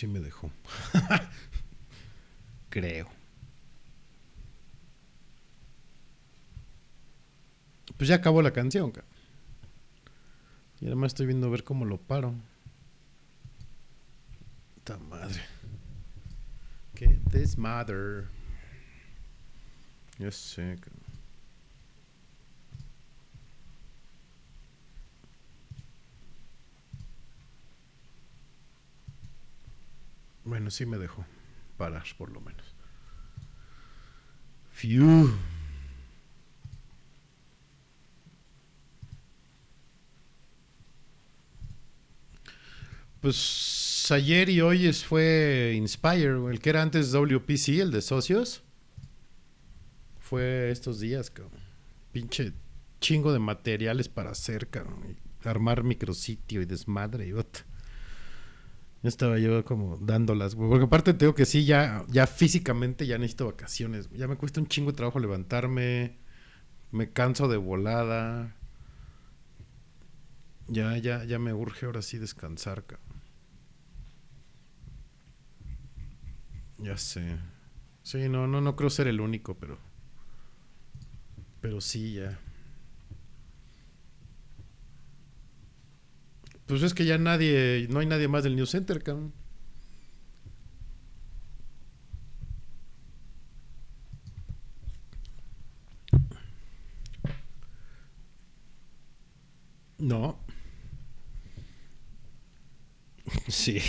sí me dejó. creo. Pues ya acabó la canción, cabrón. Y además estoy viendo a ver cómo lo paro. Esta madre. Qué desmadre. Ya sé. cabrón. Bueno, sí me dejó parar, por lo menos. Fiu. Pues ayer y hoy es, fue Inspire, el que era antes WPC, el de socios. Fue estos días, cabrón. Pinche chingo de materiales para hacer, cabrón. y armar micrositio y desmadre y ot. Estaba yo como dándolas, güey. Porque aparte te digo que sí, ya, ya físicamente ya necesito vacaciones. Ya me cuesta un chingo de trabajo levantarme. Me canso de volada. Ya, ya, ya me urge ahora sí descansar, cabrón. Ya sé. Sí, no, no, no creo ser el único, pero. Pero sí, ya. Pues es que ya nadie, no hay nadie más del New Center, cabrón. No. Sí.